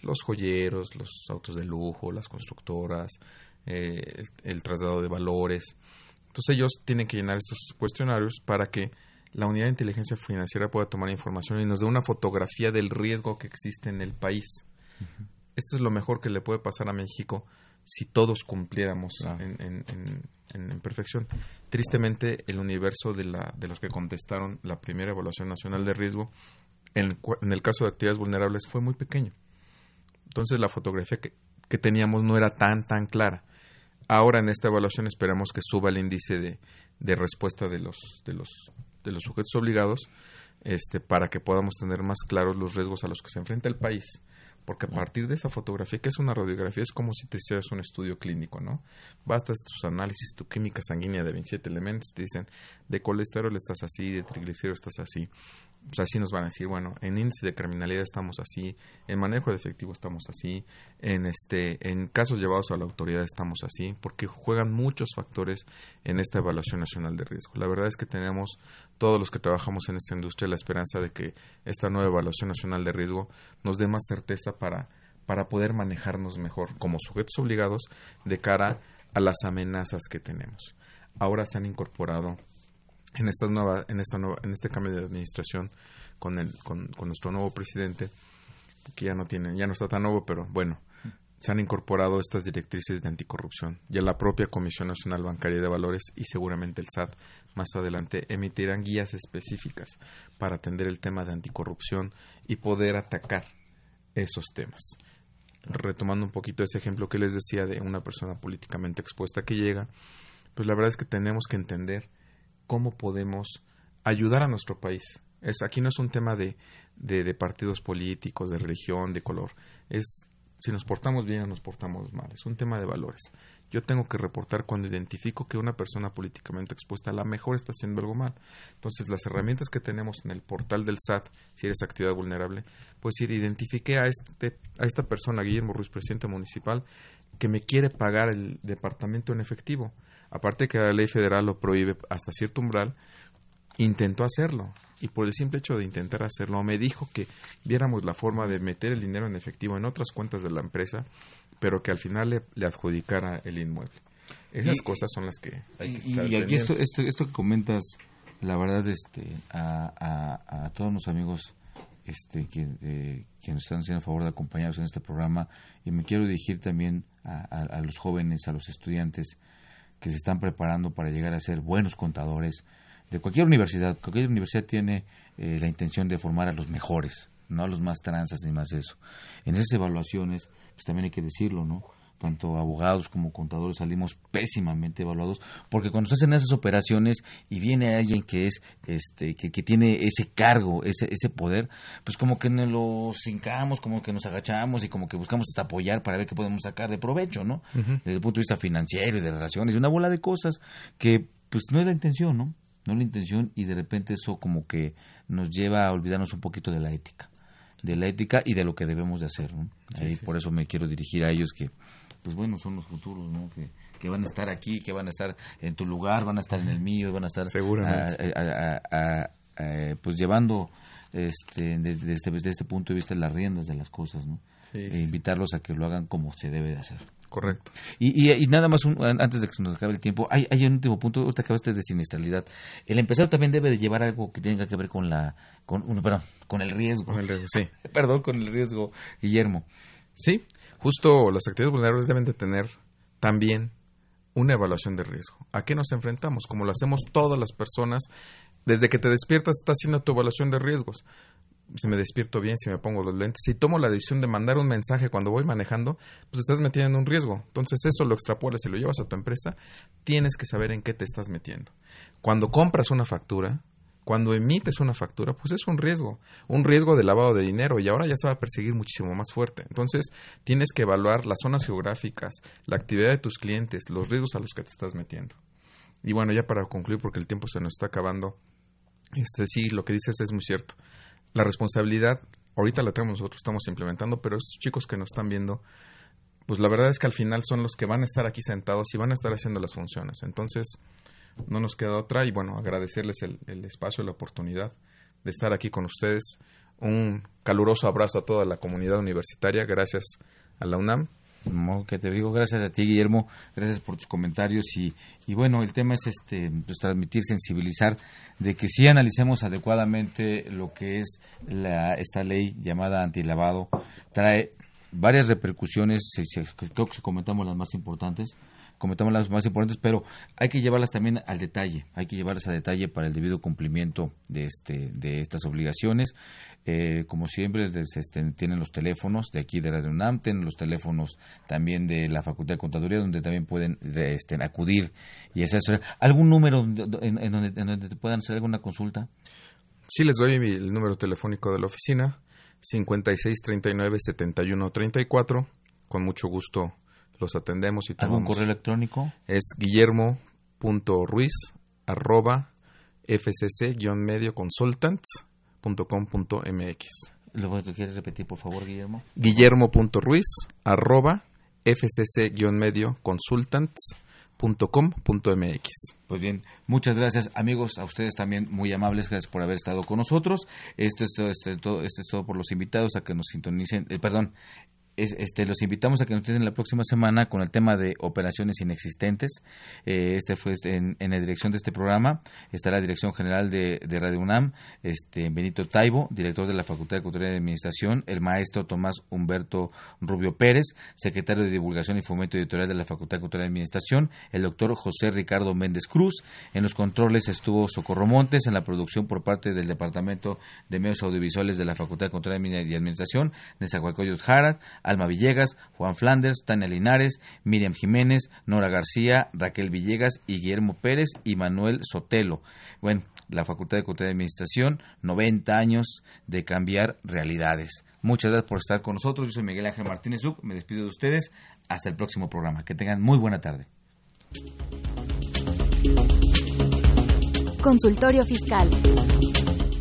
Los joyeros, los autos de lujo, las constructoras, eh, el, el, traslado de valores. Entonces ellos tienen que llenar estos cuestionarios para que la unidad de inteligencia financiera pueda tomar información y nos dé una fotografía del riesgo que existe en el país. Uh -huh. Esto es lo mejor que le puede pasar a México si todos cumpliéramos ah. en, en, en, en, perfección. Tristemente, el universo de, la, de los que contestaron la primera evaluación nacional de riesgo, en, el caso de actividades vulnerables, fue muy pequeño. Entonces, la fotografía que, que, teníamos no era tan, tan clara. Ahora, en esta evaluación, esperamos que suba el índice de, respuesta de los, de, los, de los sujetos obligados este, para que podamos tener más claros los riesgos a los que se enfrenta el país porque a partir de esa fotografía, que es una radiografía, es como si te hicieras un estudio clínico, ¿no? Bastas tus análisis, tu química sanguínea de 27 elementos, te dicen, de colesterol estás así, de triglicéridos estás así. Pues así nos van a decir, bueno, en índice de criminalidad estamos así, en manejo de efectivo estamos así, en este, en casos llevados a la autoridad estamos así, porque juegan muchos factores en esta evaluación nacional de riesgo. La verdad es que tenemos todos los que trabajamos en esta industria la esperanza de que esta nueva evaluación nacional de riesgo nos dé más certeza para, para poder manejarnos mejor como sujetos obligados de cara a las amenazas que tenemos. Ahora se han incorporado en esta nueva, en esta nueva, en este cambio de administración con el, con nuestro nuevo presidente, que ya no tiene, ya no está tan nuevo, pero bueno, se han incorporado estas directrices de anticorrupción. Ya la propia Comisión Nacional Bancaria de Valores y seguramente el SAT más adelante emitirán guías específicas para atender el tema de anticorrupción y poder atacar esos temas. Retomando un poquito ese ejemplo que les decía de una persona políticamente expuesta que llega, pues la verdad es que tenemos que entender cómo podemos ayudar a nuestro país Es, aquí no es un tema de, de, partidos políticos, de religión, de color. Es si nos portamos bien o nos portamos mal. Es un tema de valores. Yo tengo que reportar cuando identifico que una persona políticamente expuesta a la mejor está haciendo algo mal. Entonces, las herramientas que tenemos en el portal del SAT, si eres actividad vulnerable, pues si identifique a, este, a esta persona, Guillermo Ruiz, presidente municipal, que me quiere pagar el departamento en efectivo. Aparte que la ley federal lo prohíbe hasta cierto umbral, intentó hacerlo y por el simple hecho de intentar hacerlo me dijo que viéramos la forma de meter el dinero en efectivo en otras cuentas de la empresa, pero que al final le, adjudicara el inmueble. Esas cosas son las que... y, aquí esto, esto, que comentas, la verdad, este, a, a, todos los amigos este, que, que, nos están haciendo el favor de acompañarnos en este programa, y me quiero dirigir también a, a los jóvenes, a los estudiantes que se están preparando para llegar a ser buenos contadores, de cualquier universidad. Cualquier universidad tiene eh, la intención de formar a los mejores, no a los más tranzas ni más eso. En esas evaluaciones, pues también hay que decirlo, ¿no? Tanto abogados como contadores salimos pésimamente evaluados, porque cuando se hacen esas operaciones y viene alguien que es, este, que, que tiene ese cargo, ese, ese poder, pues como que nos los hincamos, como que nos agachamos y como que buscamos hasta apoyar para ver qué podemos sacar de provecho, ¿no? Desde el punto de vista financiero y de relaciones, y una bola de cosas que, pues no es la intención, ¿no? no la intención y de repente eso como que nos lleva a olvidarnos un poquito de la ética, de la ética y de lo que debemos de hacer, ¿no? Ahí por eso me quiero dirigir a ellos que pues bueno, son los futuros, ¿no? Que, que, van a estar aquí, que van a estar en tu lugar, van a estar en el mío, van a estar seguramente pues llevando este desde, desde, este punto de vista las riendas de las cosas, ¿no? e invitarlos a que lo hagan como se debe de hacer. Correcto. Y, y, nada más, antes de que se nos acabe el tiempo, hay, hay un último punto, ahorita acabaste de siniestralidad. El empresario también debe de llevar algo que tenga que ver con la, con, perdón, con el riesgo. Con el riesgo, sí. Perdón, con el riesgo, Guillermo. Sí, justo las actividades vulnerables deben de tener también una evaluación de riesgo. ¿A qué nos enfrentamos? Como lo hacemos todas las personas, desde que te despiertas estás haciendo tu evaluación de riesgos si me despierto bien, si me pongo los lentes, si tomo la decisión de mandar un mensaje cuando voy manejando, pues estás metiendo en un riesgo. Entonces eso lo extrapolas y lo llevas a tu empresa, tienes que saber en qué te estás metiendo. Cuando compras una factura, cuando emites una factura, pues es un riesgo, un riesgo de lavado de dinero y ahora ya se va a perseguir muchísimo más fuerte. Entonces tienes que evaluar las zonas geográficas, la actividad de tus clientes, los riesgos a los que te estás metiendo. Y bueno, ya para concluir, porque el tiempo se nos está acabando, este sí, lo que dices es muy cierto la responsabilidad, ahorita la tenemos nosotros, estamos implementando, pero estos chicos que nos están viendo, pues la verdad es que al final son los que van a estar aquí sentados y van a estar haciendo las funciones. Entonces, no nos queda otra y bueno, agradecerles el, el espacio, la oportunidad de estar aquí con ustedes. Un caluroso abrazo a toda la comunidad universitaria, gracias a la UNAM que te digo gracias a ti Guillermo gracias por tus comentarios y, y bueno el tema es este pues, transmitir sensibilizar de que si analicemos adecuadamente lo que es la, esta ley llamada antilavado. Trae varias repercusiones creo que comentamos las más importantes comentamos las más importantes, pero hay que llevarlas también al detalle, hay que llevarlas a detalle para el debido cumplimiento de este de estas obligaciones. Eh, como siempre, este, tienen los teléfonos de aquí de la UNAM, tienen los teléfonos también de la Facultad de Contaduría, donde también pueden este, acudir y hacer algún número en, donde, te puedan hacer alguna consulta. Sí, les doy el número telefónico de la oficina, 5639-7134. Con mucho gusto los atendemos y ¿Algún correo electrónico? Es guillermo.ruiz arroba fcc-medio consultants.com.mx. ¿Lo quieres repetir, por favor, Guillermo? Guillermo.ruiz arroba fcc-medio consultants.com.mx. Pues bien, muchas gracias amigos, a ustedes también muy amables, gracias por haber estado con nosotros. Esto es todo, este, todo, esto es todo por los invitados a que nos sintonicen, eh, perdón, este, los invitamos a que nos estén la próxima semana con el tema de operaciones inexistentes. Eh, este fue este, en, la dirección de este programa. Está la dirección general de, Radio UNAM, este, Benito Taibo, director de la Facultad de Cultura y Administración, el maestro Tomás Humberto Rubio Pérez, secretario de Divulgación y Fomento Editorial de la Facultad de Cultura y Administración, el doctor José Ricardo Méndez Cruz. En los controles estuvo Socorro Montes, en la producción por parte del Departamento de Medios Audiovisuales de la Facultad de Cultura y Administración, Nezahualcóyotl Jara Alma Villegas, Juan Flanders, Tania Linares, Miriam Jiménez, Nora García, Raquel Villegas y Guillermo Pérez y Manuel Sotelo. Bueno, la Facultad de Contaduría y Administración, 90 años de cambiar realidades. Muchas gracias por estar con nosotros. Yo soy Miguel Ángel Martínez Uc. Me despido de ustedes. Hasta el próximo programa. Que tengan muy buena tarde. Consultorio Fiscal.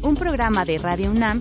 Un programa de Radio UNAM